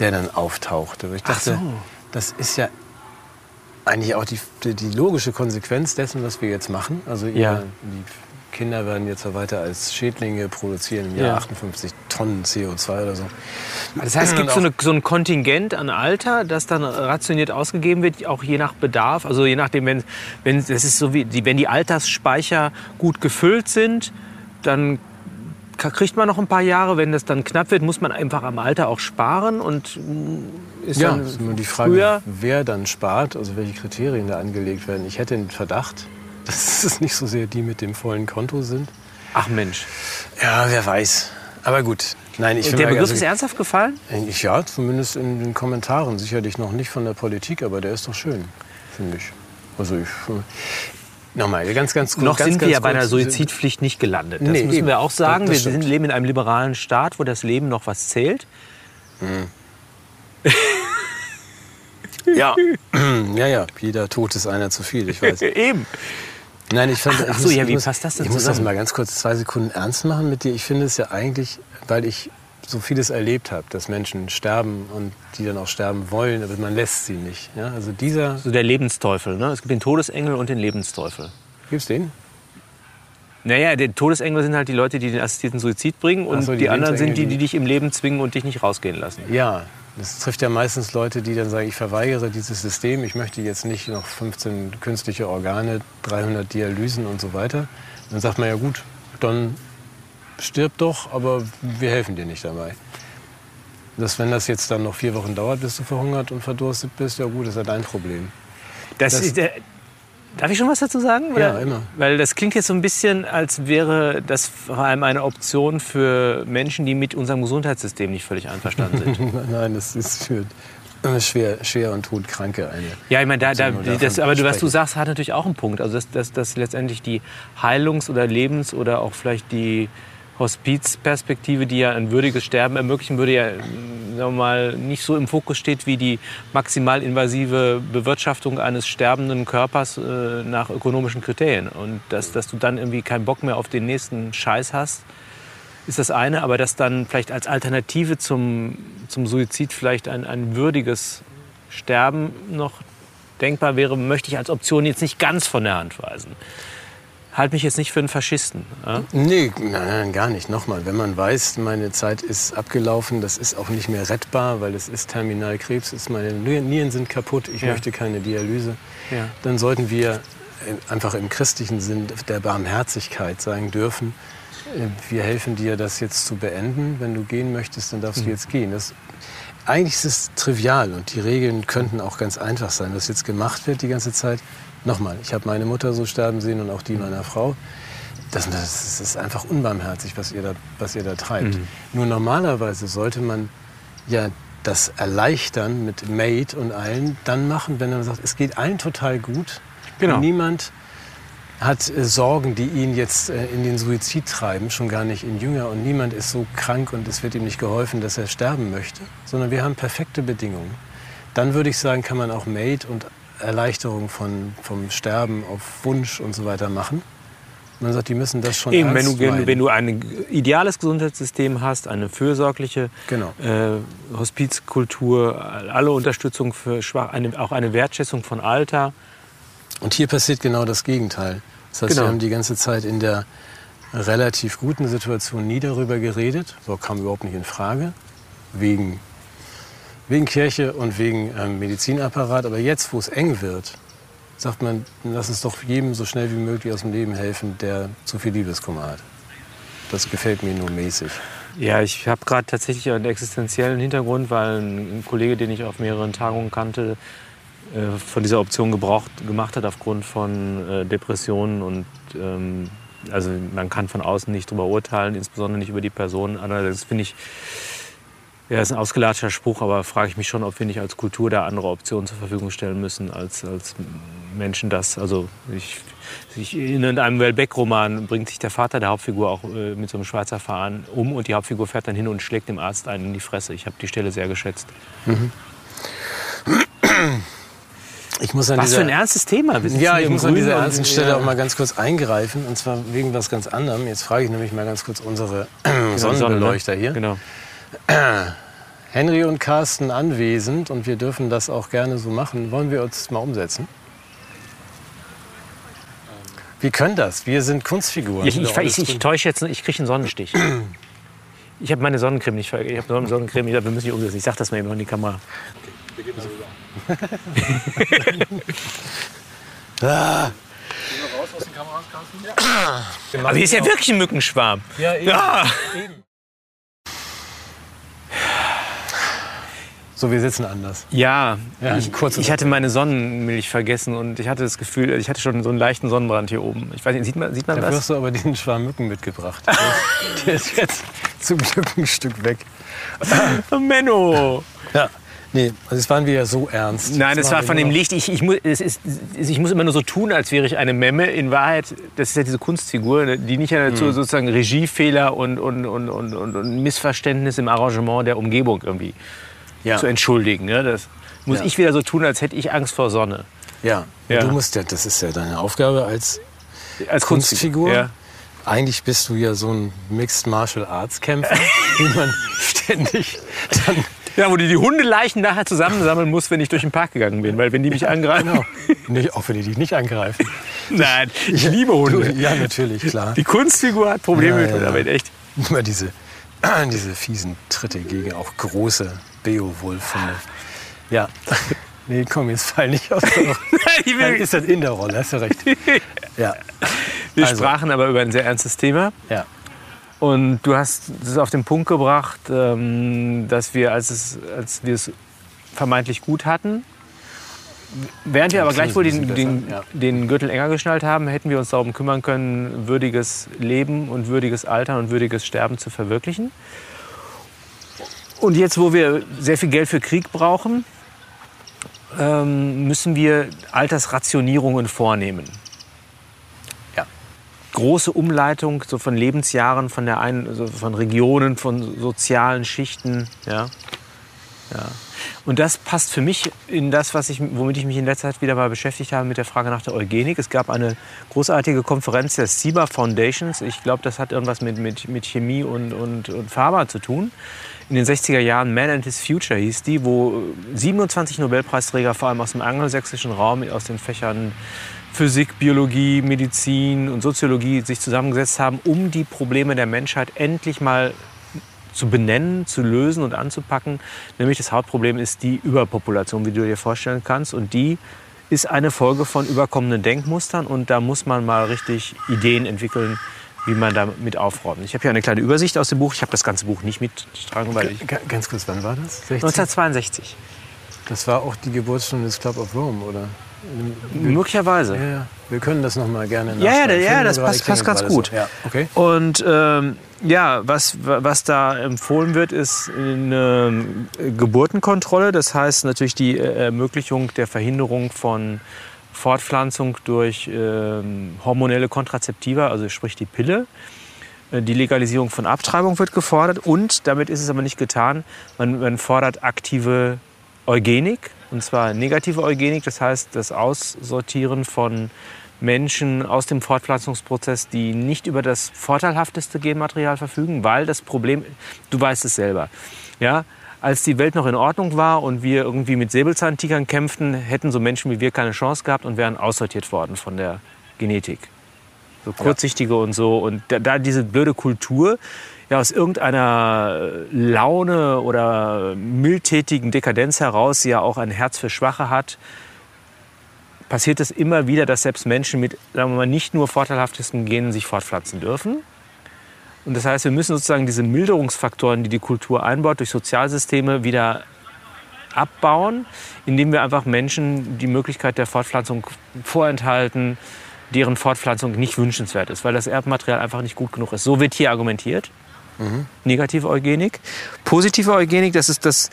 der dann auftauchte. Ich Ach dachte, so. das ist ja eigentlich auch die, die, logische Konsequenz dessen, was wir jetzt machen. Also Ja. die Kinder werden jetzt so weiter als Schädlinge produzieren im Jahr Ja. 58 Tonnen CO2 oder so. Das heißt, es gibt so, eine, so ein Kontingent an Alter, das dann rationiert ausgegeben wird, auch je nach Bedarf. Also je nachdem, wenn, wenn das ist so wie die, wenn die Altersspeicher gut gefüllt sind, dann kriegt man noch ein paar Jahre. Wenn das dann knapp wird, muss man einfach am Alter auch sparen und mm, ist Ja, dann ist nur die Frage, früher. wer dann spart, also welche Kriterien da angelegt werden. Ich hätte den Verdacht, dass es nicht so sehr die mit dem vollen Konto sind. Ach Mensch. Ja, wer weiß. Aber gut. Nein, ich der Begriff ganz- ist ernsthaft gefallen? Ich, ja, zumindest in den Kommentaren. Sicherlich noch nicht von der Politik, aber der ist doch schön, finde ich. Also ich. Nochmal, ganz, ganz kurz. Noch ganz, sind ganz wir ja bei einer. Suizidpflicht nicht gelandet. Das Nee, müssen eben. wir auch sagen. Das- das wir sind, leben in einem liberalen Staat, wo das Leben noch was zählt. Ja. ja, ja, jeder Tod ist einer zu viel, ich weiß. Eben. Nein, ich fand, Ach so, muss, ja, ich wie muss, passt das denn Ich muss das zusammen? mal ganz kurz zwei Sekunden ernst machen mit dir. Ich finde es ja eigentlich, weil ich so vieles erlebt habe, dass Menschen sterben und die dann auch sterben wollen, aber man lässt sie nicht. Ja? Also dieser, So der Lebensteufel. Ne? Es gibt den Todesengel und den Lebensteufel. gibt's den? Naja, die Todesengel sind halt die Leute, die den assistierten Suizid bringen und Ach so, die, die anderen sind die die- dich im Leben zwingen und dich nicht rausgehen lassen. Ja, das trifft ja meistens Leute, die dann sagen, ich verweigere dieses System, ich möchte jetzt nicht noch 15 künstliche Organe, 300 Dialysen und so weiter. Dann sagt man ja gut, dann stirb doch, aber wir helfen dir nicht dabei. Dass wenn das jetzt dann noch vier Wochen dauert, bis du verhungert und verdurstet bist, ja gut, ist ja dein Problem. Das, Das- ist, äh, darf ich schon was dazu sagen? Ja, immer. Weil das klingt jetzt so ein bisschen, als wäre das vor allem eine Option für Menschen, die mit unserem Gesundheitssystem nicht völlig einverstanden sind. Nein, das ist für äh, schwer, schwer und todkranke eine. Ja, ich meine, da, da, das, aber du, was du sagst, hat natürlich auch einen Punkt. Also, dass, dass, dass letztendlich die Heilungs- oder Lebens- oder auch vielleicht die Hospizperspektive, die ja ein würdiges Sterben ermöglichen würde, ja sagen wir mal, nicht so im Fokus steht wie die maximal invasive Bewirtschaftung eines sterbenden Körpers äh, nach ökonomischen Kriterien. Und dass, dass du dann irgendwie keinen Bock mehr auf den nächsten Scheiß hast, ist das eine, aber dass dann vielleicht als Alternative zum, zum Suizid vielleicht ein, ein würdiges Sterben noch denkbar wäre, möchte ich als Option jetzt nicht ganz von der Hand weisen. Halte mich jetzt nicht für einen Faschisten. Ja? Nee, nein, nein, gar nicht. Nochmal, wenn man weiß, meine Zeit ist abgelaufen, das ist auch nicht mehr rettbar, weil es ist Terminalkrebs, ist meine Nieren sind kaputt, ich Ja. möchte keine Dialyse, Ja. dann sollten wir einfach im christlichen Sinn der Barmherzigkeit sagen dürfen, äh, wir helfen dir, das jetzt zu beenden. Wenn du gehen möchtest, dann darfst du jetzt gehen. Das, eigentlich ist es trivial und die Regeln könnten auch ganz einfach sein. Was jetzt gemacht wird die ganze Zeit, nochmal, ich habe meine Mutter so sterben sehen und auch die meiner Frau. Das, das ist einfach unbarmherzig, was ihr da, was ihr da treibt. Nur normalerweise sollte man ja das Erleichtern mit Maid und allen dann machen, wenn man sagt, es geht allen total gut. Genau. Niemand hat äh, Sorgen, die ihn jetzt äh, in den Suizid treiben, schon gar nicht in Jünger. Und niemand ist so krank und es wird ihm nicht geholfen, dass er sterben möchte, sondern wir haben perfekte Bedingungen. Dann würde ich sagen, kann man auch Maid und Erleichterung von, vom Sterben auf Wunsch und so weiter machen. Man sagt, die müssen das schon Eben, wenn du, wenn, wenn du ein ideales Gesundheitssystem hast, eine fürsorgliche Genau. äh, Hospizkultur, alle Unterstützung für Schwach, eine, auch eine Wertschätzung von Alter. Und hier passiert genau das Gegenteil. Das heißt, Genau. wir haben die ganze Zeit in der relativ guten Situation nie darüber geredet. So kam überhaupt nicht in Frage. Wegen, wegen Kirche und wegen ähm, Medizinapparat. Aber jetzt, wo es eng wird, sagt man, lass uns doch jedem so schnell wie möglich aus dem Leben helfen, der zu viel Liebeskummer hat. Das gefällt mir nur mäßig. Ja, ich habe gerade tatsächlich einen existenziellen Hintergrund, weil ein Kollege, den ich auf mehreren Tagungen kannte, äh, von dieser Option Gebrauch gemacht hat aufgrund von äh, Depressionen und ähm, also man kann von außen nicht darüber urteilen, insbesondere nicht über die Person. Allerdings finde ich, ja, ist ein ausgelatschter Spruch, aber frage ich mich schon, ob wir nicht als Kultur da andere Optionen zur Verfügung stellen müssen als, als Menschen das. Also ich, ich, in einem Welbeck-Roman bringt sich der Vater der Hauptfigur auch äh, mit so einem Schweizer Fahnen um und die Hauptfigur fährt dann hin und schlägt dem Arzt einen in die Fresse. Ich habe die Stelle sehr geschätzt. An Was dieser, für ein ernstes Thema. Ja, ich muss an Grünen dieser ernsten Stelle ja. auch mal ganz kurz eingreifen. Und zwar wegen was ganz anderem. Jetzt frage ich nämlich mal ganz kurz unsere Genau, ne? Sonnenbeleuchter hier. Genau. Henry und Carsten anwesend und wir dürfen das auch gerne so machen. Wollen wir uns mal umsetzen? Wir können das. Wir sind Kunstfiguren. Ich, ich, Ja, ich, ich, täusche jetzt, ich kriege einen Sonnenstich. Ich habe meine Sonnencreme nicht ver- Ich habe Sonnen- Sonnencreme, ich, wir müssen die umsetzen. Ich sage das mal eben in die Kamera. Ah, Aber hier ist ja wirklich ein Mückenschwarm. ja, eben. Ja. So, wir sitzen anders. Ja, Ja, ich, ich hatte meine Sonnenmilch vergessen und ich hatte das Gefühl, ich hatte schon so einen leichten Sonnenbrand hier oben. Ich weiß nicht, sieht man, sieht man Dafür das? hast du aber diesen Schwarm Mücken mitgebracht. Der ist- jetzt zum Glück ein Stück weg. Menno! Ja. Nee, also es waren wir ja so ernst. Nein, Jetzt das war von dem Licht. Ich, ich, muss, es ist, ich muss immer nur so tun, als wäre ich eine Memme. In Wahrheit, das ist ja diese Kunstfigur, ne, die nicht dazu Hm. sozusagen Regiefehler und, und, und, und, und, und Missverständnis im Arrangement der Umgebung irgendwie Ja. zu entschuldigen. Ne? Das muss Ja. ich wieder so tun, als hätte ich Angst vor Sonne. Ja. Ja. Du musst ja, das ist ja deine Aufgabe als Als Kunstfigur. Ja. Eigentlich bist du ja so ein Mixed Martial Arts Kämpfer, den man ständig dann ja, wo du die Hundeleichen nachher zusammensammeln musst, wenn ich durch den Park gegangen bin. Weil wenn die mich angreifen... Genau. Nicht, auch wenn die dich nicht angreifen. Nein, ich liebe Hunde. Ja, natürlich, klar. Die Kunstfigur hat Probleme Ja, mit ja. Hunden, aber echt. Immer diese, diese fiesen Tritte gegen auch große Beowulf-Hunde. Ja. Nee, komm, jetzt fall nicht aus der Rolle. Ist das in der Rolle, hast du recht. Ja. wir Also. sprachen aber über ein sehr ernstes Thema. Ja. Und du hast es auf den Punkt gebracht, ähm, dass wir, als, es, als wir es vermeintlich gut hatten, während wir aber gleichwohl den, den, den Gürtel enger geschnallt haben, hätten wir uns darum kümmern können, würdiges Leben und würdiges Altern und würdiges Sterben zu verwirklichen. Und jetzt, wo wir sehr viel Geld für Krieg brauchen, ähm, müssen wir Altersrationierungen vornehmen Ja. große Umleitung so von Lebensjahren, von der einen, also von Regionen, von sozialen Schichten, ja. ja. Und das passt für mich in das, was ich, womit ich mich in letzter Zeit wieder mal beschäftigt habe, mit der Frage nach der Eugenik. Es gab eine großartige Konferenz der CIBA Foundations. Ich glaube, das hat irgendwas mit, mit, mit Chemie und, und, und Pharma zu tun. In den 60er Jahren Man and His Future hieß die, wo 27 Nobelpreisträger, vor allem aus dem angelsächsischen Raum, aus den Fächern Physik, Biologie, Medizin und Soziologie sich zusammengesetzt haben, um die Probleme der Menschheit endlich mal zu benennen, zu lösen und anzupacken. Nämlich das Hauptproblem ist die Überpopulation, wie du dir vorstellen kannst. Und die ist eine Folge von überkommenen Denkmustern. Und da muss man mal richtig Ideen entwickeln, wie man damit aufräumt. Ich habe hier eine kleine Übersicht aus dem Buch. Ich habe das ganze Buch nicht mitgetragen, weil ich... Ganz kurz, wann war das? 60? 1962. Das war auch die Geburtsstunde des Club of Rome, oder? Möglicherweise. Ja, ja. Wir können das noch mal gerne Ja, ja, ja das passt, passt ganz gut. So. Ja, okay. Und ähm, ja, was, was da empfohlen wird, ist eine Geburtenkontrolle. Das heißt natürlich die äh, Ermöglichung der Verhinderung von Fortpflanzung durch ähm, hormonelle Kontrazeptiva, also sprich die Pille. Äh, die Legalisierung von Abtreibung wird gefordert und damit ist es aber nicht getan. Man, man fordert aktive Eugenik, und zwar negative Eugenik, das heißt das Aussortieren von Menschen aus dem Fortpflanzungsprozess, die nicht über das vorteilhafteste Genmaterial verfügen, weil das Problem, du weißt es selber, ja, als die Welt noch in Ordnung war und wir irgendwie mit Säbelzahntigern kämpften, hätten so Menschen wie wir keine Chance gehabt und wären aussortiert worden von der Genetik. So kurzsichtige ja. und so. Und da, da diese blöde Kultur, ja, aus irgendeiner Laune oder mildtätigen Dekadenz heraus ja auch ein Herz für Schwache hat, passiert es immer wieder, dass selbst Menschen mit sagen wir mal, nicht nur vorteilhaftesten Genen sich fortpflanzen dürfen. Und das heißt, wir müssen sozusagen diese Milderungsfaktoren, die die Kultur einbaut, durch Sozialsysteme wieder abbauen, indem wir einfach Menschen die Möglichkeit der Fortpflanzung vorenthalten, deren Fortpflanzung nicht wünschenswert ist, weil das Erbmaterial einfach nicht gut genug ist. So wird hier argumentiert. Mhm. Negative Eugenik. Positive Eugenik, das ist das,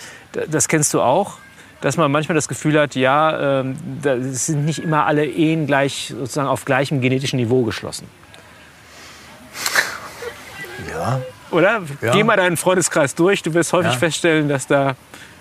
das kennst du auch, dass man manchmal das Gefühl hat, ja, ähm, das sind nicht immer alle Ehen gleich sozusagen auf gleichem genetischen Niveau geschlossen. Ja. Oder? Ja. Geh mal deinen Freundeskreis durch, du wirst häufig ja. feststellen, dass da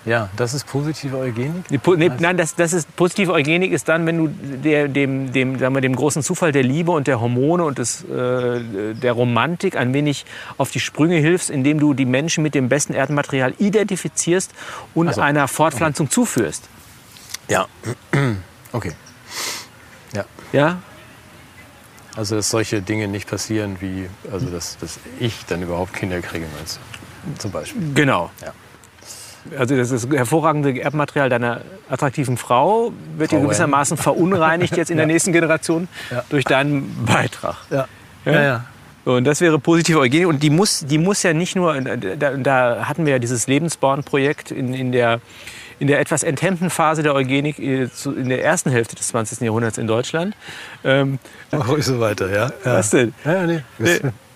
ja, das ist positive Eugenik? Nee, nein, das, das ist, positive Eugenik ist dann, wenn du der, dem, dem, sagen wir, dem großen Zufall der Liebe und der Hormone und des, äh, der Romantik ein wenig auf die Sprünge hilfst, indem du die Menschen mit dem besten Erdmaterial identifizierst und so. einer Fortpflanzung okay. zuführst. Ja, okay. Ja. Ja? Also, dass solche Dinge nicht passieren, wie, also, dass, dass ich dann überhaupt Kinder kriege, meinst du? Zum Beispiel. Genau. Ja. Also das ist hervorragende Erbmaterial deiner attraktiven Frau wird dir gewissermaßen verunreinigt jetzt in der nächsten Generation ja. durch deinen Beitrag. Ja. Ja, ja. Und das wäre positive Eugenik. Und die muss, die muss ja nicht nur, da, da hatten wir ja dieses Lebensborn-Projekt in, in der in der etwas enthemmten Phase der Eugenik äh, in der ersten Hälfte des 20. Jahrhunderts in Deutschland. Ähm, Mach ruhig so weiter, ja. ja. Was denn? Ja, nee.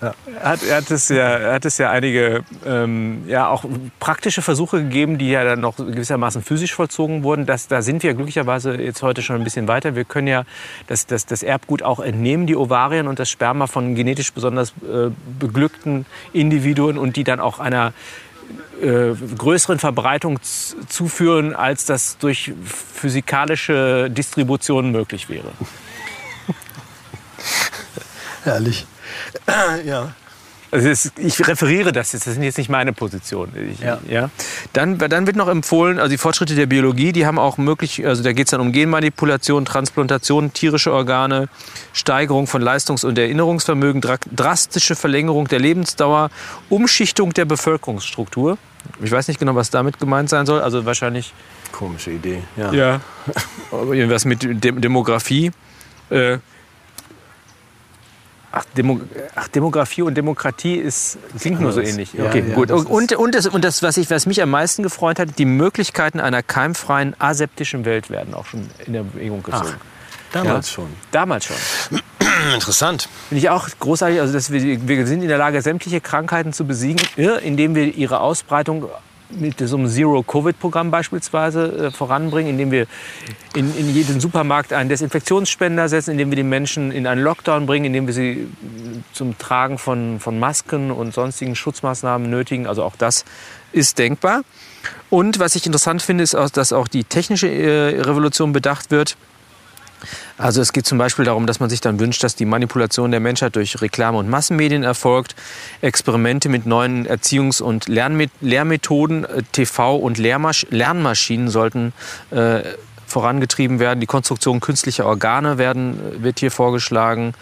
Ja. Hat, hat, es ja, hat es ja einige ähm, ja, auch praktische Versuche gegeben, die ja dann noch gewissermaßen physisch vollzogen wurden. Das, da sind wir glücklicherweise jetzt heute schon ein bisschen weiter. Wir können ja das, das, das Erbgut auch entnehmen, die Ovarien und das Sperma von genetisch besonders äh, beglückten Individuen und die dann auch einer äh, größeren Verbreitung zuführen, als das durch physikalische Distribution möglich wäre. Herrlich. ja. Also es, ich referiere das jetzt, das sind jetzt nicht meine Positionen. ja. ja. Dann, dann wird noch empfohlen, also die Fortschritte der Biologie, die haben auch möglich, also da geht es dann um Genmanipulation, Transplantation, tierische Organe, Steigerung von Leistungs- und Erinnerungsvermögen, drastische Verlängerung der Lebensdauer, Umschichtung der Bevölkerungsstruktur. Ich weiß nicht genau, was damit gemeint sein soll, also wahrscheinlich... Komische Idee, ja. Ja, irgendwas mit Demografie. Äh, Ach, Demo Ach, Demografie und Demokratie ist, klingt nur so ähnlich. Ja, okay, ja, gut. Und, und, und, das, und das, was, ich, was mich am meisten gefreut hat, die Möglichkeiten einer keimfreien, aseptischen Welt werden auch schon in Erwägung gezogen. Ach, damals ja? schon. Damals schon. Interessant. Finde ich auch großartig. Also, dass wir, wir sind in der Lage, sämtliche Krankheiten zu besiegen, indem wir ihre Ausbreitung mit so einem Zero-Covid-Programm beispielsweise äh, voranbringen, indem wir in, in jeden Supermarkt einen Desinfektionsspender setzen, indem wir die Menschen in einen Lockdown bringen, indem wir sie zum Tragen von, von Masken und sonstigen Schutzmaßnahmen nötigen. Also auch das ist denkbar. Und was ich interessant finde, ist, dass auch die technische äh, Revolution bedacht wird. Also es geht zum Beispiel darum, dass man sich dann wünscht, dass die Manipulation der Menschheit durch Reklame- und Massenmedien erfolgt, Experimente mit neuen Erziehungs- und Lernmethoden, äh, TV- und Lernmaschinen sollten äh, vorangetrieben werden. Die Konstruktion künstlicher Organe werden, wird hier vorgeschlagen.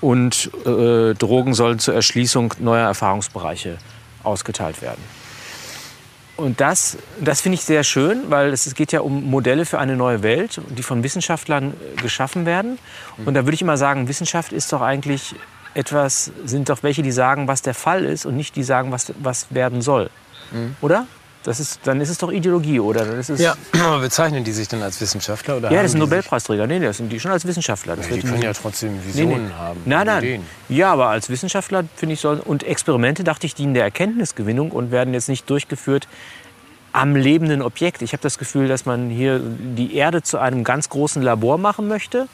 Und äh, Drogen sollen zur Erschließung neuer Erfahrungsbereiche ausgeteilt werden. Und das, das finde ich sehr schön, weil es geht ja um Modelle für eine neue Welt, die von Wissenschaftlern äh, geschaffen werden. Und da würde ich immer sagen, Wissenschaft ist doch eigentlich etwas, sind doch welche, die sagen, was der Fall ist und nicht die sagen, was, was werden soll. Mhm. Oder? Das ist, dann ist es doch Ideologie, oder? Das ist ja, aber bezeichnen die sich dann als Wissenschaftler? Oder ja, das sind Nobelpreisträger. Nee, das sind die schon als Wissenschaftler. Das ja, die können ja trotzdem Visionen nee, nee. haben. Nein, nein. Ideen. Ja, aber als Wissenschaftler, finde ich, sollen. Und Experimente, dachte ich, dienen der Erkenntnisgewinnung und werden jetzt nicht durchgeführt am lebenden Objekt. Ich habe das Gefühl, dass man hier die Erde zu einem ganz großen Labor machen möchte,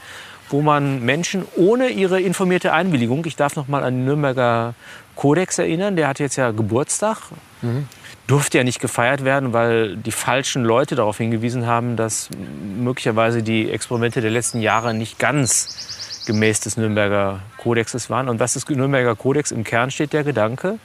wo man Menschen ohne ihre informierte Einwilligung, ich darf noch mal an den Nürnberger Kodex erinnern, der hat jetzt ja Geburtstag. Mhm durfte ja nicht gefeiert werden, weil die falschen Leute darauf hingewiesen haben, dass möglicherweise die Experimente der letzten Jahre nicht ganz gemäß des Nürnberger Kodexes waren. Und was ist Nürnberger Kodex? Im Kern steht der Gedanke,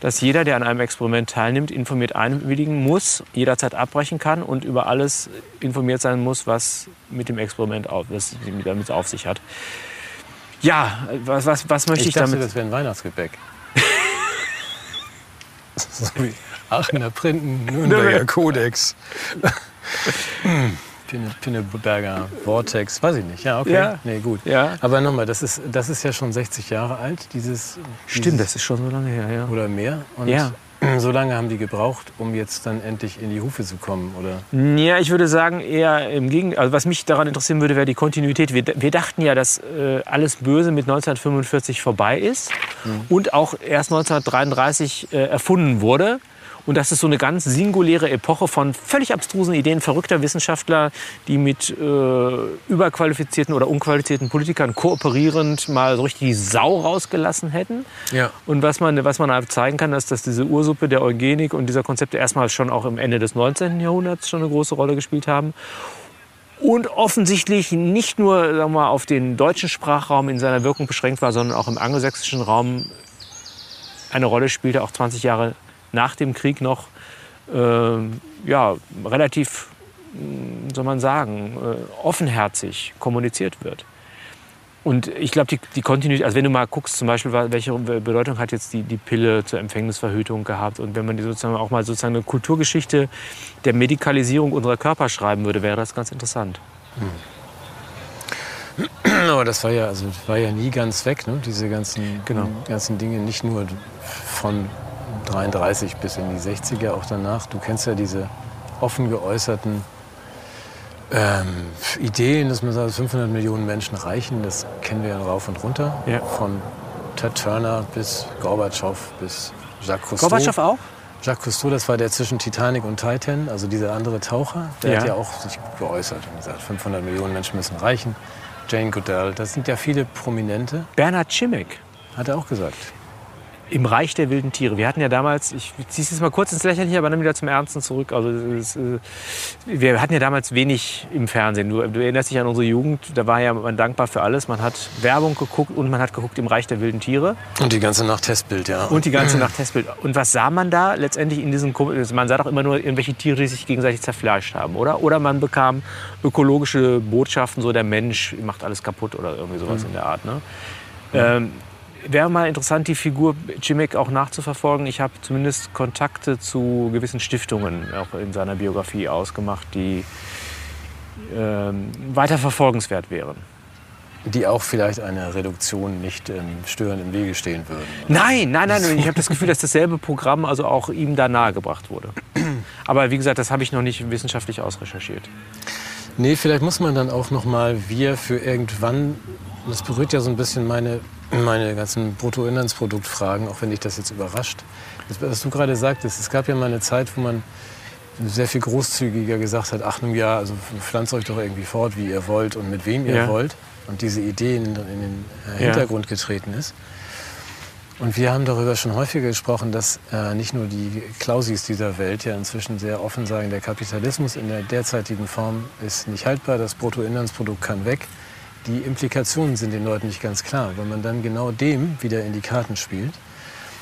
dass jeder, der an einem Experiment teilnimmt, informiert einwilligen muss, jederzeit abbrechen kann und über alles informiert sein muss, was mit dem Experiment auf, was damit auf sich hat. Ja, was, was, was möchte ich, ich dachte, damit? Das wäre ein Weihnachtsgebäck. so wie Aachener Printen, Nürnberger Kodex. Pinneberger Vortex, weiß ich nicht. Ja, okay. Ja. Nee, gut. Ja. Aber nochmal, das ist, das ist ja schon 60 Jahre alt, dieses. Stimmt, dieses, das ist schon so lange her, ja. Oder mehr. Und ja. so lange haben die gebraucht, um jetzt dann endlich in die Hufe zu kommen, oder? Ja, ich würde sagen, eher im Gegenteil. Also was mich daran interessieren würde, wäre die Kontinuität. Wir, wir dachten ja, dass äh, alles Böse mit 1945 vorbei ist mhm. und auch erst 1933 äh, erfunden wurde. Und das ist so eine ganz singuläre Epoche von völlig abstrusen Ideen verrückter Wissenschaftler, die mit äh, überqualifizierten oder unqualifizierten Politikern kooperierend mal so richtig die Sau rausgelassen hätten. Ja. Und was man, was man halt zeigen kann, ist, dass diese Ursuppe der Eugenik und dieser Konzepte erstmal schon auch im Ende des 19. Jahrhunderts schon eine große Rolle gespielt haben und offensichtlich nicht nur sagen wir mal, auf den deutschen Sprachraum in seiner Wirkung beschränkt war, sondern auch im angelsächsischen Raum eine Rolle spielte, auch 20 Jahre nach dem Krieg noch äh, ja, relativ, hm, soll man sagen, äh, offenherzig kommuniziert wird. Und ich glaube, die, die Kontinuität, also wenn du mal guckst, zum Beispiel, welche Bedeutung hat jetzt die, die Pille zur Empfängnisverhütung gehabt und wenn man die sozusagen auch mal sozusagen eine Kulturgeschichte der Medikalisierung unserer Körper schreiben würde, wäre das ganz interessant. Hm. Aber das war ja, also war ja nie ganz weg, ne? diese ganzen, genau. ganzen Dinge, nicht nur von 33 bis in die 60er, auch danach. Du kennst ja diese offen geäußerten ähm, Ideen, dass man sagt, 500 Millionen Menschen reichen. Das kennen wir ja rauf und runter. Ja. Von Ted Turner bis Gorbatschow bis Jacques Cousteau. Gorbatschow auch? Jacques Cousteau, das war der zwischen Titanic und Titan, also dieser andere Taucher. Der ja. hat ja auch sich geäußert und gesagt, 500 Millionen Menschen müssen reichen. Jane Goodall, das sind ja viele Prominente. Bernhard Schimek. Hat er auch gesagt im Reich der wilden Tiere. Wir hatten ja damals, ich ziehe es jetzt mal kurz ins Lächerliche, aber dann wieder zum Ernsten zurück. Also es, äh, wir hatten ja damals wenig im Fernsehen. Du, du, erinnerst dich an unsere Jugend, da war ja man dankbar für alles. Man hat Werbung geguckt und man hat geguckt im Reich der wilden Tiere. Und die ganze Nacht Testbild, ja. Und die ganze Nacht Testbild. Und was sah man da letztendlich in diesem, man sah doch immer nur irgendwelche Tiere, die sich gegenseitig zerfleischt haben, oder? Oder man bekam ökologische Botschaften, so der Mensch macht alles kaputt oder irgendwie sowas mhm. in der Art. Ne? Mhm. Ähm, Wäre mal interessant, die Figur Cimek auch nachzuverfolgen. Ich habe zumindest Kontakte zu gewissen Stiftungen auch in seiner Biografie ausgemacht, die ähm, weiter verfolgenswert wären. Die auch vielleicht einer Reduktion nicht ähm, störend im Wege stehen würden. Nein, nein, nein. Ich habe das Gefühl, dass dasselbe Programm also auch ihm da nahegebracht wurde. Aber wie gesagt, das habe ich noch nicht wissenschaftlich ausrecherchiert. Nee, vielleicht muss man dann auch noch mal wir für irgendwann, das berührt ja so ein bisschen meine meine ganzen Bruttoinlandsproduktfragen, auch wenn dich das jetzt überrascht. Das, was du gerade sagtest, es gab ja mal eine Zeit, wo man sehr viel großzügiger gesagt hat, ach nun ja, also pflanzt euch doch irgendwie fort, wie ihr wollt und mit wem ihr ja. wollt. Und diese Idee in, in den äh, Hintergrund ja. getreten ist. Und wir haben darüber schon häufiger gesprochen, dass äh, nicht nur die Klausis dieser Welt ja inzwischen sehr offen sagen, der Kapitalismus in der derzeitigen Form ist nicht haltbar, das Bruttoinlandsprodukt kann weg die Implikationen sind den Leuten nicht ganz klar, weil man dann genau dem wieder in die Karten spielt,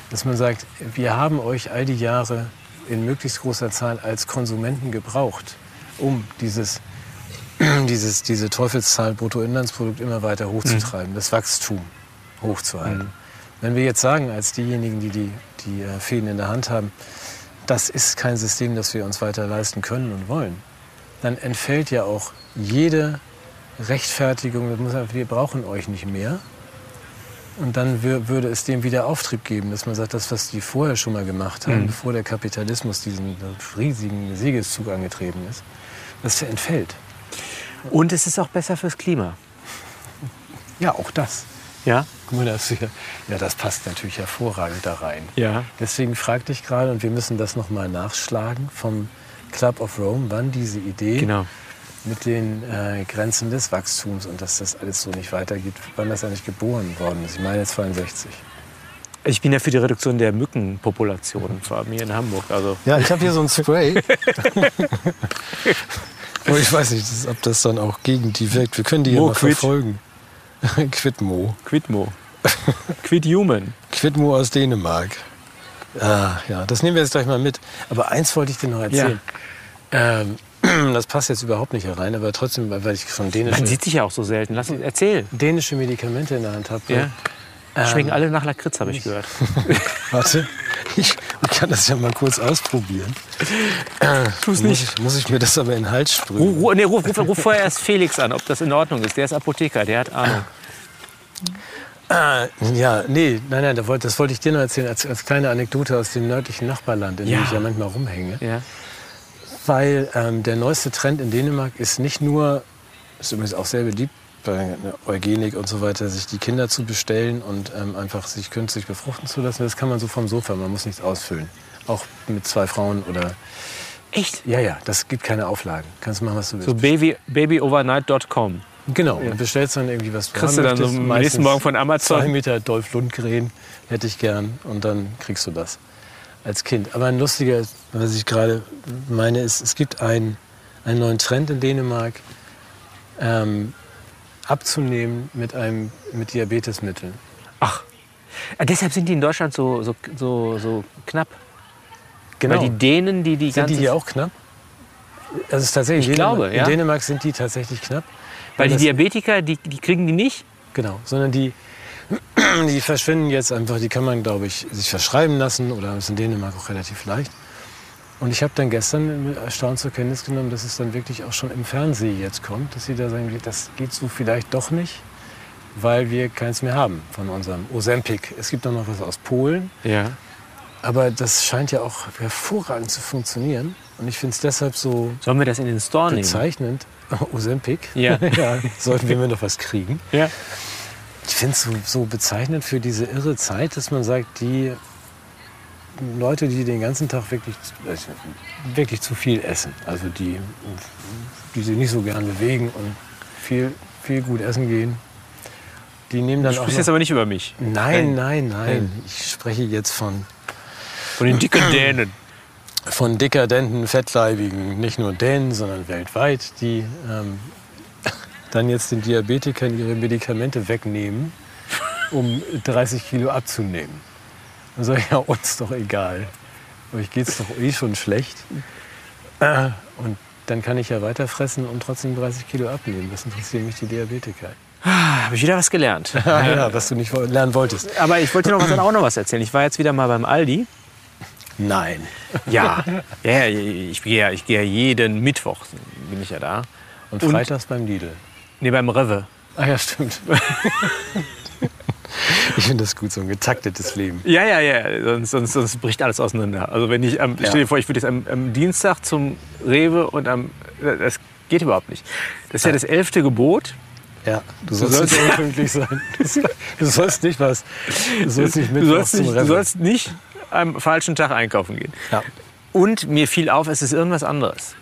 dass man sagt, wir haben euch all die Jahre in möglichst großer Zahl als Konsumenten gebraucht, um dieses dieses, diese Teufelszahl Bruttoinlandsprodukt immer weiter hochzutreiben, das Wachstum hochzuhalten. Wenn wir jetzt sagen, als diejenigen, die die, die äh, Fäden in der Hand haben, das ist kein System, das wir uns weiter leisten können und wollen, dann entfällt ja auch jede Rechtfertigung, wir brauchen euch nicht mehr. Und dann wür- würde es dem wieder Auftrieb geben, dass man sagt, das, was die vorher schon mal gemacht haben, bevor der Kapitalismus diesen riesigen Siegeszug angetreten ist, das entfällt. Und es ist auch besser fürs Klima. Ja, auch das. Ja? Guck mal, das, ja, das passt natürlich hervorragend da rein. Ja. Deswegen fragte ich gerade, und wir müssen das nochmal nachschlagen, vom Club of Rome, wann diese Idee Genau. Mit den äh, Grenzen des Wachstums und dass das alles so nicht weitergeht, wann das eigentlich geboren worden ist. Ich meine 62. Ich bin ja für die Reduktion der Mückenpopulation, vor allem hier in Hamburg. Also Ja, ich habe hier so ein Spray. Aber ich weiß nicht, ob das dann auch gegen die wirkt. Wir können die ja mal verfolgen. Quidmo. Quidmo. Quid Human. Quidmo aus Dänemark. Ah, ja, das nehmen wir jetzt gleich mal mit. Aber eins wollte ich dir noch erzählen. Ähm, das passt jetzt überhaupt nicht herein, aber trotzdem, weil ich schon Man dänische, sieht sich ja auch so selten. Lass uns erzählen. dänische Medikamente in der Hand habe. Ja. Ähm, Schmecken alle nach Lakritz, habe ich gehört. Warte, ich, ich kann das ja mal kurz ausprobieren. Tu's Muss ich, muss ich mir das aber in den Hals sprühen? Ruf, ruf, nee, ruf, ruf, ruf vorher erst Felix an, ob das in Ordnung ist. Der ist Apotheker, der hat Ahnung. Ah, ja, nee, nein, nein, das wollte, ich dir noch erzählen, als, als kleine Anekdote aus dem nördlichen Nachbarland, in dem Ja. ich ja manchmal rumhänge. Ja. Weil ähm, der neueste Trend in Dänemark ist nicht nur, ist übrigens auch sehr beliebt bei der Eugenik und so weiter, sich die Kinder zu bestellen und ähm, einfach sich künstlich befruchten zu lassen. Das kann man so vom Sofa, man muss nichts ausfüllen. Auch mit zwei Frauen oder. Echt? Ja, ja, das gibt keine Auflagen. Kannst machen, was du willst. So baby, babyovernight.com. genau, und bestellst dann irgendwie was Kriegst du dann so am nächsten Morgen von Amazon? Zwei Meter Dolph Lundgren hätte ich gern und dann kriegst du das als Kind. Aber ein lustiger, was ich gerade meine, ist, es gibt einen, einen neuen Trend in Dänemark, ähm, abzunehmen mit, einem, mit Diabetesmitteln. Ach. Ah, deshalb sind die in Deutschland so, so, so, so knapp. Genau. Weil die Dänen, die die sind ganze die hier auch knapp? Also ist tatsächlich Ich in Dänemark, glaube, ja. In Dänemark sind die tatsächlich knapp. Weil die Diabetiker, die, die kriegen die nicht. Genau, sondern die, die verschwinden jetzt einfach, die kann man, glaube ich, sich verschreiben lassen oder ist in Dänemark auch relativ leicht. Und ich habe dann gestern mit erstaunt zur Kenntnis genommen, dass es dann wirklich auch schon im Fernsehen jetzt kommt, dass sie da sagen, das geht so vielleicht doch nicht, weil wir keins mehr haben von unserem Ozempic. Es gibt auch noch was aus Polen, Ja. aber das scheint ja auch hervorragend zu funktionieren. Und ich finde es deshalb so Sollen wir das in den Store nehmen? bezeichnend. Ozempic, Ja. ja, sollten wir noch was kriegen. Ja. Ich finde es so, so bezeichnend für diese irre Zeit, dass man sagt, die Leute, die den ganzen Tag wirklich, wirklich zu viel essen, also die, die sich nicht so gern bewegen und viel, viel gut essen gehen, die nehmen dann Du sprichst jetzt aber nicht über mich. Nein, nein, nein. Ich spreche jetzt von, Von den dicken Dänen. von dekadenten, fettleibigen, nicht nur Dänen, sondern weltweit, die ähm, dann jetzt den Diabetikern ihre Medikamente wegnehmen, um 30 Kilo abzunehmen. Dann sage ich, ja, uns doch egal. Euch geht es doch eh schon schlecht. Äh, Und dann kann ich ja weiter fressen und trotzdem 30 Kilo abnehmen. Das interessieren mich die Diabetiker. Habe ich wieder was gelernt. Ah, ja, was du nicht lernen wolltest. Aber ich wollte dir noch was, auch noch was erzählen. Ich war jetzt wieder mal beim Aldi. Nein. Ja, ja ich, gehe ja, ich gehe ja jeden Mittwoch, bin ich ja da. Und Und- freitags beim Lidl. Nee, beim Rewe. Ah ja, stimmt. ich finde das gut, so ein getaktetes Leben. Ja, ja, ja, sonst, sonst, sonst bricht alles auseinander. Also wenn ich, am, Ja. stell dir vor, ich würde jetzt am, am Dienstag zum Rewe und am, das geht überhaupt nicht. Das ist ja das elfte Gebot. Ja, du sollst, sollst- nicht unpünktlich sein. Du, du sollst nicht was. Du sollst nicht mit Du sollst nicht, du sollst nicht am falschen Tag einkaufen gehen. Ja. Und mir fiel auf, es ist irgendwas anderes.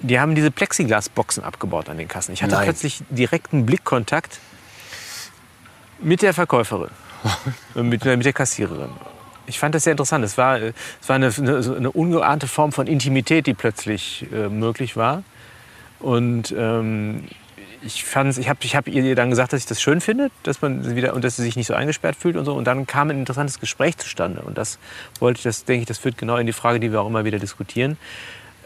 Die haben diese Plexiglasboxen abgebaut an den Kassen. Ich hatte Nein. plötzlich direkten Blickkontakt mit der Verkäuferin, mit, mit der Kassiererin. Ich fand das sehr interessant. Es war, äh, es war eine, eine, ungeahnte Form von Intimität, die plötzlich äh, möglich war. Und ähm, ich ich habe ich hab ihr dann gesagt, dass ich das schön finde, dass man wieder und dass sie sich nicht so eingesperrt fühlt und so. Und dann kam ein interessantes Gespräch zustande. Und das wollte ich, das denke ich, das führt genau in die Frage, die wir auch immer wieder diskutieren.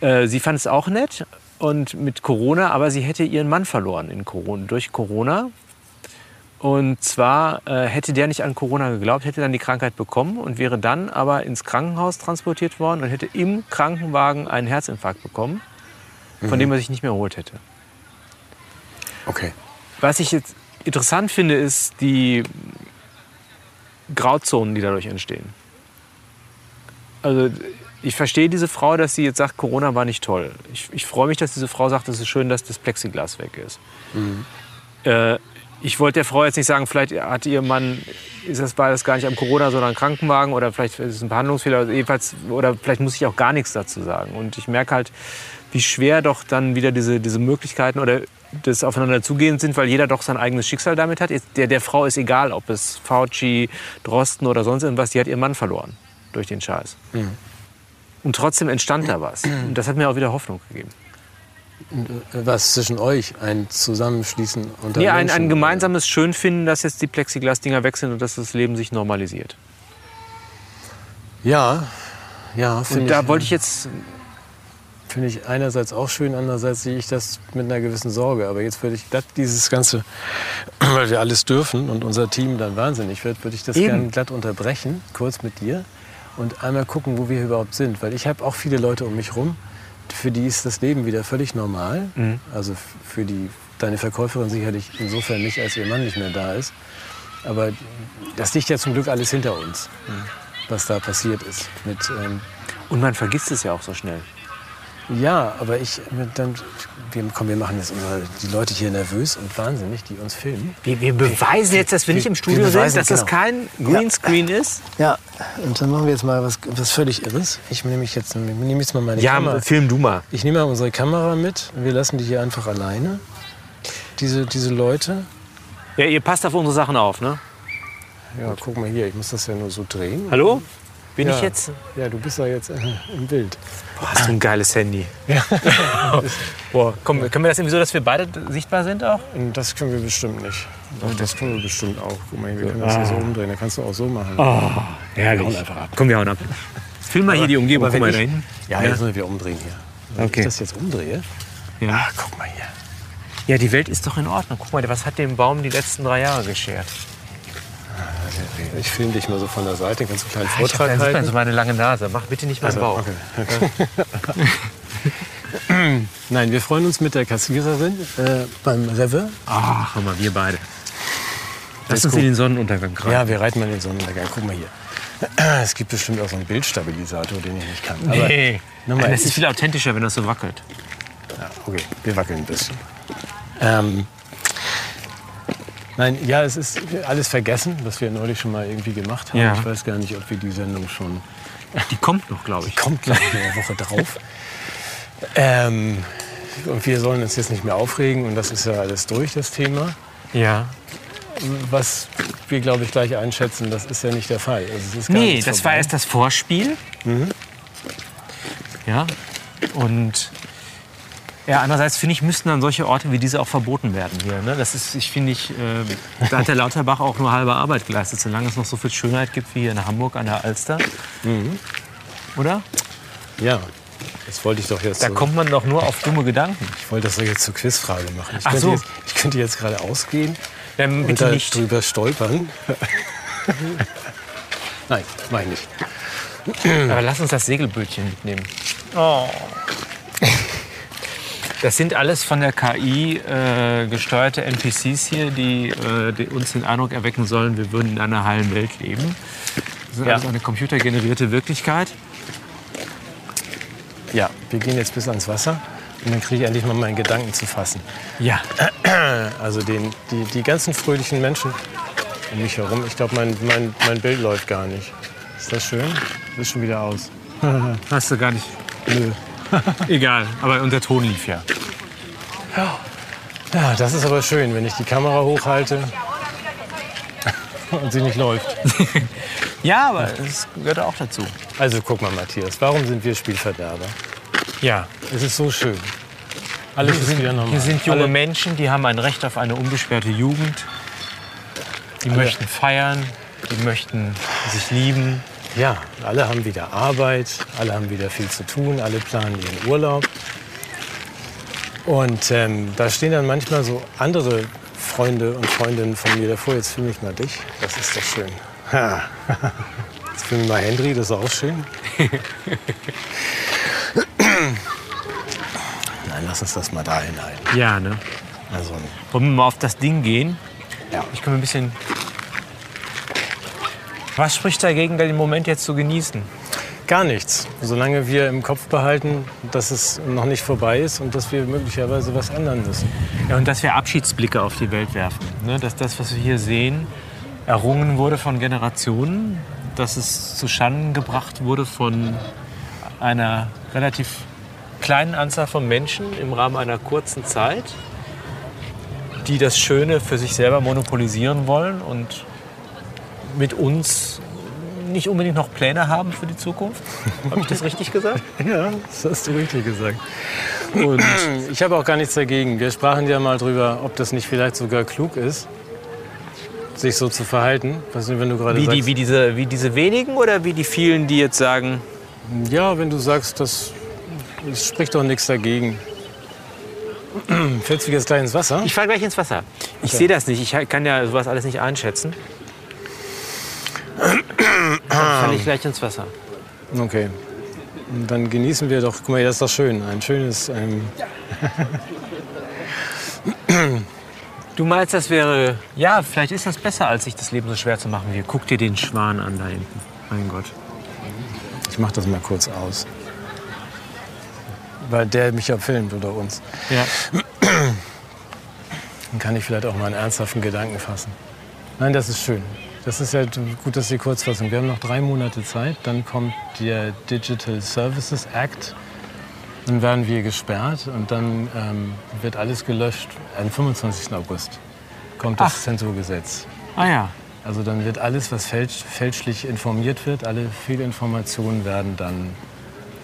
Äh, sie fand es auch nett und mit Corona, aber sie hätte ihren Mann verloren in Corona, durch Corona. Und zwar äh, hätte der nicht an Corona geglaubt, hätte dann die Krankheit bekommen und wäre dann aber ins Krankenhaus transportiert worden und hätte im Krankenwagen einen Herzinfarkt bekommen, von dem er sich nicht mehr erholt hätte. Okay. Was ich jetzt interessant finde, ist die Grauzonen, die dadurch entstehen. Also ich verstehe diese Frau, dass sie jetzt sagt, Corona war nicht toll. Ich, ich freue mich, dass diese Frau sagt, es ist schön, dass das Plexiglas weg ist. Äh, ich wollte der Frau jetzt nicht sagen, vielleicht hat ihr Mann, ist das, war das gar nicht am Corona, sondern ein Krankenwagen oder vielleicht ist es ein Behandlungsfehler. Also jedenfalls, oder vielleicht muss ich auch gar nichts dazu sagen. Und ich merke halt, wie schwer doch dann wieder diese, diese Möglichkeiten oder das aufeinander zugehen sind, weil jeder doch sein eigenes Schicksal damit hat. Der, der Frau ist egal, ob es Fauci, Drosten oder sonst irgendwas, die hat ihren Mann verloren durch den Scheiß. Und trotzdem entstand da was. Und das hat mir auch wieder Hoffnung gegeben. Was zwischen euch? Ein Zusammenschließen unter Nee, ein, ein gemeinsames Schönfinden, dass jetzt die Plexiglas-Dinger weg sind und dass das Leben sich normalisiert. Ja, ja, finde Und da ich, wollte ich jetzt, finde ich einerseits auch schön, andererseits sehe ich das mit einer gewissen Sorge. Aber jetzt würde ich glatt dieses Ganze, weil wir alles dürfen und unser Team dann wahnsinnig wird, würde ich das gerne glatt unterbrechen, kurz mit dir und einmal gucken, wo wir überhaupt sind. Weil ich habe auch viele Leute um mich rum, für die ist das Leben wieder völlig normal. Mhm. Also für die, deine Verkäuferin sicherlich insofern nicht, als ihr Mann nicht mehr da ist. Aber das liegt ja zum Glück alles hinter uns, was da passiert ist. Mit, ähm, und man vergisst es ja auch so schnell. Ja, aber ich, dann, wir, komm, wir machen jetzt unsere, die Leute hier nervös und wahnsinnig, die uns filmen. Wir, wir beweisen jetzt, dass wir nicht im Studio sind, dass das genau. kein Greenscreen ist. Ja, und dann machen wir jetzt mal was, was völlig Irres. Ich nehme mich jetzt, nehme jetzt mal meine Ja, Kamera. film du mal. Ich nehme mal unsere Kamera mit. Wir lassen die hier einfach alleine. Diese, diese Leute. Ja, ihr passt auf unsere Sachen auf, ne? Ja, guck mal hier, ich muss das ja nur so drehen. Hallo? Bin ja. ich jetzt? Ja, du bist ja jetzt äh, im Bild. Boah, hast du ein geiles Handy. Boah, komm, können wir das irgendwie so, dass wir beide sichtbar sind auch? Und das können wir bestimmt nicht. Doch, das können wir bestimmt auch. Guck mal, wir können das hier so umdrehen. Da kannst du auch so machen. Oh, herrlich. hauen einfach ab. Komm, wir hauen ab. Film mal hier die Umgebung. Guck mal wenn da ich- hinten. Ja, jetzt müssen wir umdrehen hier. Wenn Okay. ich das jetzt umdrehe. Ja. Ah, guck mal hier. ja, die Welt ist doch in Ordnung. Guck mal, was hat dem Baum die letzten drei Jahre geschert? Ich filme dich mal so von der Seite, kannst du einen kleinen Ah, Ich Vortrag habe halten. so meine lange Nase. Mach bitte nicht meinen Also, Bauch. okay. Nein, wir freuen uns mit der Kassiererin äh, beim Rewe. Ach, guck mal, wir beide. Lass uns in den Sonnenuntergang rein. Ja, wir reiten mal in den Sonnenuntergang. Guck mal hier. Es gibt bestimmt auch so einen Bildstabilisator, den ich nicht kann. Aber Nee. nochmal, das ist ich- viel authentischer, wenn das so wackelt. Ja, okay, wir wackeln ein bisschen. Ähm, nein, ja, es ist alles vergessen, was wir neulich schon mal irgendwie gemacht haben. Ja. Ich weiß gar nicht, ob wir die Sendung schon. Die kommt noch, glaube ich. Kommt gleich in der Woche drauf. Ähm, und wir sollen uns jetzt nicht mehr aufregen und das ist ja alles durch, das Thema. Ja. Was wir, glaube ich, gleich einschätzen, das ist ja nicht der Fall. Also es ist gar Nee, das war vorbei. erst das Vorspiel. Mhm. Ja. Und ja, andererseits finde ich, müssten dann solche Orte wie diese auch verboten werden hier. Ne? Das ist, ich finde, ich, äh, da hat der Lauterbach auch nur halbe Arbeit geleistet, solange es noch so viel Schönheit gibt wie hier in Hamburg an der Alster. Mhm. Oder? Ja, das wollte ich doch jetzt Da so, kommt man doch nur auf dumme Gedanken. ich wollte das doch jetzt zur Quizfrage machen. Ich, Ach könnte, so. jetzt, ich könnte jetzt gerade ausgehen Ähm, und da nicht. drüber stolpern. Nein, meine ich nicht. Aber lass uns das Segelbötchen mitnehmen. Oh. Das sind alles von der KI äh, gesteuerte NPCs hier, die, äh, die uns den Eindruck erwecken sollen, wir würden in einer heilen Welt leben. Das ist Ja. also eine computergenerierte Wirklichkeit. Ja, wir gehen jetzt bis ans Wasser und dann kriege ich endlich mal meinen Gedanken zu fassen. Ja. Also den, die, die ganzen fröhlichen Menschen um mich herum. Ich glaube, mein, mein, mein Bild läuft gar nicht. Ist das schön? Ist schon wieder aus. Hast du gar nicht. Nö. Egal, aber unser Ton lief ja. Ja, das ist aber schön, wenn ich die Kamera hochhalte und sie nicht läuft. Ja, aber es gehört auch dazu. Also guck mal, Matthias, warum sind wir Spielverderber? Ja. Es ist so schön. Alles ist wieder normal. Hier sind junge Alle, Menschen, die haben ein Recht auf eine unbeschwerte Jugend. Die möchten feiern, die möchten sich lieben. Ja, alle haben wieder Arbeit, alle haben wieder viel zu tun, alle planen ihren Urlaub. Und ähm, da stehen dann manchmal so andere Freunde und Freundinnen von mir davor. Jetzt filme ich mal dich. Das ist doch schön. Ha. Jetzt filme ich mal Henry, das ist auch schön. Nein, lass uns das mal da hinhalten. Ja, ne? Also, Wollen wir mal auf das Ding gehen? ja. Ich komme ein bisschen. Was spricht dagegen, den Moment jetzt zu genießen? Gar nichts. Solange wir im Kopf behalten, dass es noch nicht vorbei ist und dass wir möglicherweise was ändern müssen. Ja, und dass wir Abschiedsblicke auf die Welt werfen. Ne? Dass das, was wir hier sehen, errungen wurde von Generationen, dass es zu Schanden gebracht wurde von einer relativ kleinen Anzahl von Menschen im Rahmen einer kurzen Zeit, die das Schöne für sich selber monopolisieren wollen und mit uns nicht unbedingt noch Pläne haben für die Zukunft. Habe ich das richtig gesagt? Ja, das hast du richtig gesagt. Und ich habe auch gar nichts dagegen. Wir sprachen ja mal drüber, ob das nicht vielleicht sogar klug ist, sich so zu verhalten. Was wenn du gerade Wie, sagst, die, wie, diese, wie diese wenigen oder wie die vielen, die jetzt sagen, ja, wenn du sagst, das, es spricht doch nichts dagegen. Fällst du jetzt gleich ins Wasser? ich fahre gleich ins Wasser. Ich sehe das nicht. Ich kann ja sowas alles nicht einschätzen. Dann falle ich gleich ins Wasser. Okay. Und dann genießen wir doch, guck mal, das ist doch schön. Ein schönes, ähm, Du meinst, das wäre. Ja, vielleicht ist das besser, als sich das Leben so schwer zu machen. Hier, guck dir den Schwan an da hinten. Mein Gott. ich mach das mal kurz aus. Weil der mich ja filmt oder uns. Ja. Dann kann ich vielleicht auch mal einen ernsthaften Gedanken fassen. Nein, das ist schön. Das ist ja gut, dass die Kurzfassung. Wir haben noch drei Monate Zeit. Dann kommt der Digital Services Act. Dann werden wir gesperrt und dann ähm, wird alles gelöscht. Am 25. August kommt das Ach. Zensurgesetz. Ah ja. Also dann wird alles, was fälsch, fälschlich informiert wird, alle Fehlinformationen werden dann.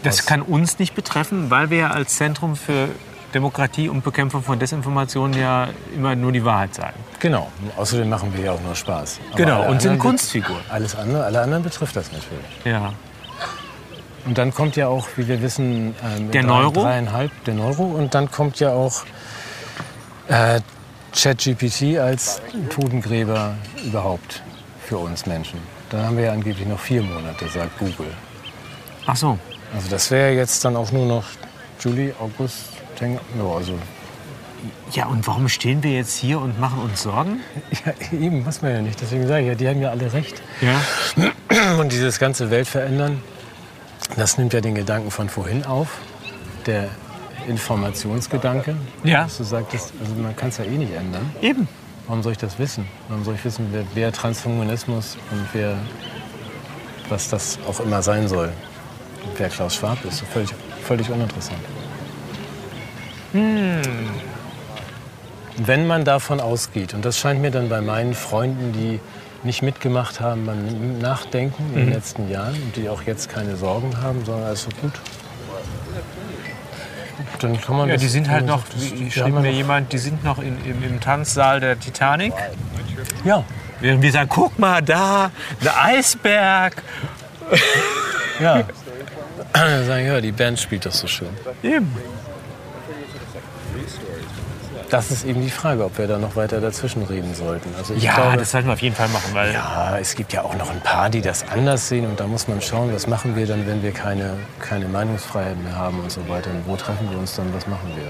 Das kann uns nicht betreffen, weil wir ja als Zentrum für Demokratie und Bekämpfung von Desinformation ja immer nur die Wahrheit sagen. Genau. Außerdem machen wir ja auch nur Spaß. Aber Genau, und sind Kunstfiguren. Alles andere, alle anderen betrifft das natürlich. Ja. Und dann kommt ja auch, wie wir wissen, ähm, Der drei- Neuro? dreieinhalb der Neuro. Und dann kommt ja auch äh, ChatGPT als Totengräber überhaupt für uns Menschen. Dann haben wir ja angeblich noch vier Monate, sagt Google. Ach so. Also das wäre jetzt dann auch nur noch Juli, August, September. Ja, also Ja, und warum stehen wir jetzt hier und machen uns Sorgen? ja, eben muss man ja nicht. Deswegen sage ich ja, die haben ja alle recht. Ja. Und dieses ganze Welt verändern, das nimmt ja den Gedanken von vorhin auf, der Informationsgedanke. Ja. Dass du sagtest, also man kann es ja eh nicht ändern. Eben. Warum soll ich das wissen? Warum soll ich wissen, wer, wer Transhumanismus und wer, was das auch immer sein soll? Und wer Klaus Schwab ist, völlig, völlig uninteressant. Wenn man davon ausgeht, und das scheint mir dann bei meinen Freunden, die nicht mitgemacht haben beim Nachdenken in den letzten Jahren und die auch jetzt keine Sorgen haben, sondern alles so gut. Dann kann man Ja, das- die sind halt noch, wie schrieb mir jemand, die sind noch in, im, im Tanzsaal der Titanic. Ja, Während wir sagen, guck mal da, der Eisberg. ja. Dann sagen, ja, die Band spielt das so schön. Eben. Das ist eben die Frage, ob wir da noch weiter dazwischen reden sollten. Also ich Ja, glaube, das sollten wir auf jeden Fall machen, weil ja, es gibt ja auch noch ein paar, die das anders sehen. Und da muss man schauen, was machen wir dann, wenn wir keine, keine Meinungsfreiheit mehr haben und so weiter. Und wo treffen wir uns dann, was machen wir?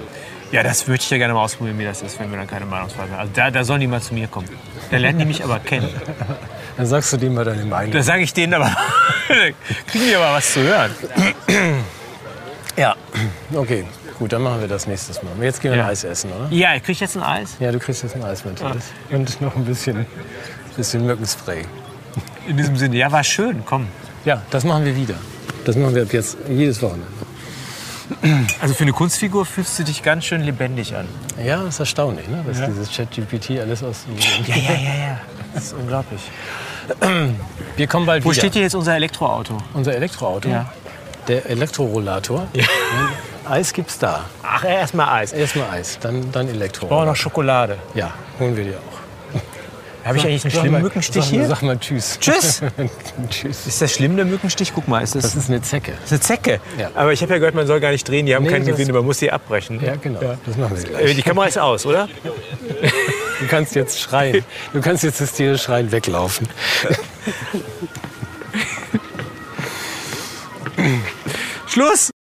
ja, das würde ich ja gerne mal ausprobieren, wie das ist, wenn wir dann keine Meinungsfreiheit mehr haben. Also da, da sollen die mal zu mir kommen. Da lernen die mich aber kennen. Dann sagst du dem mal deine Meinung. Da sage ich denen aber, kriegen die aber was zu hören. Ja, okay, gut, dann machen wir das nächstes Mal. Jetzt gehen wir Ja. ein Eis essen, oder? Ja, ich kriege jetzt ein Eis. Ja, du kriegst jetzt ein Eis, Matthias. Und noch ein bisschen, bisschen Mückenspray. In diesem Sinne, ja, war schön, komm. Ja, das machen wir wieder. Das machen wir ab jetzt jedes Wochenende. Also für eine Kunstfigur fühlst du dich ganz schön lebendig an. Ja, ist erstaunlich, ne? dass dieses ChatGPT alles aus Ja, ja, ja, ja. Das ist unglaublich. Wir kommen bald Wo wieder. steht hier jetzt unser Elektroauto? Unser Elektroauto? Ja. Der Elektrorollator. Eis gibt's da. Ach, erstmal Eis. Erstmal Eis, dann, dann Brauchen wir Elektrorollator. noch Schokolade. Ja, holen wir dir auch. Habe ich eigentlich einen schlimmen Mückenstich sag hier? Sag mal Tschüss. Tschüss. tschüss. Ist das schlimm, der Mückenstich? Guck mal, ist das, Das ist eine Zecke. das ist eine Zecke. Ja. Aber ich habe ja gehört, man soll gar nicht drehen. Die haben Nee, keinen Gewinn, man muss sie abbrechen. Ja, genau. Das machen wir Äh, gleich. Die Kamera ist aus, oder? Du kannst jetzt schreien. Du kannst jetzt das Tier schreien weglaufen. Schluss!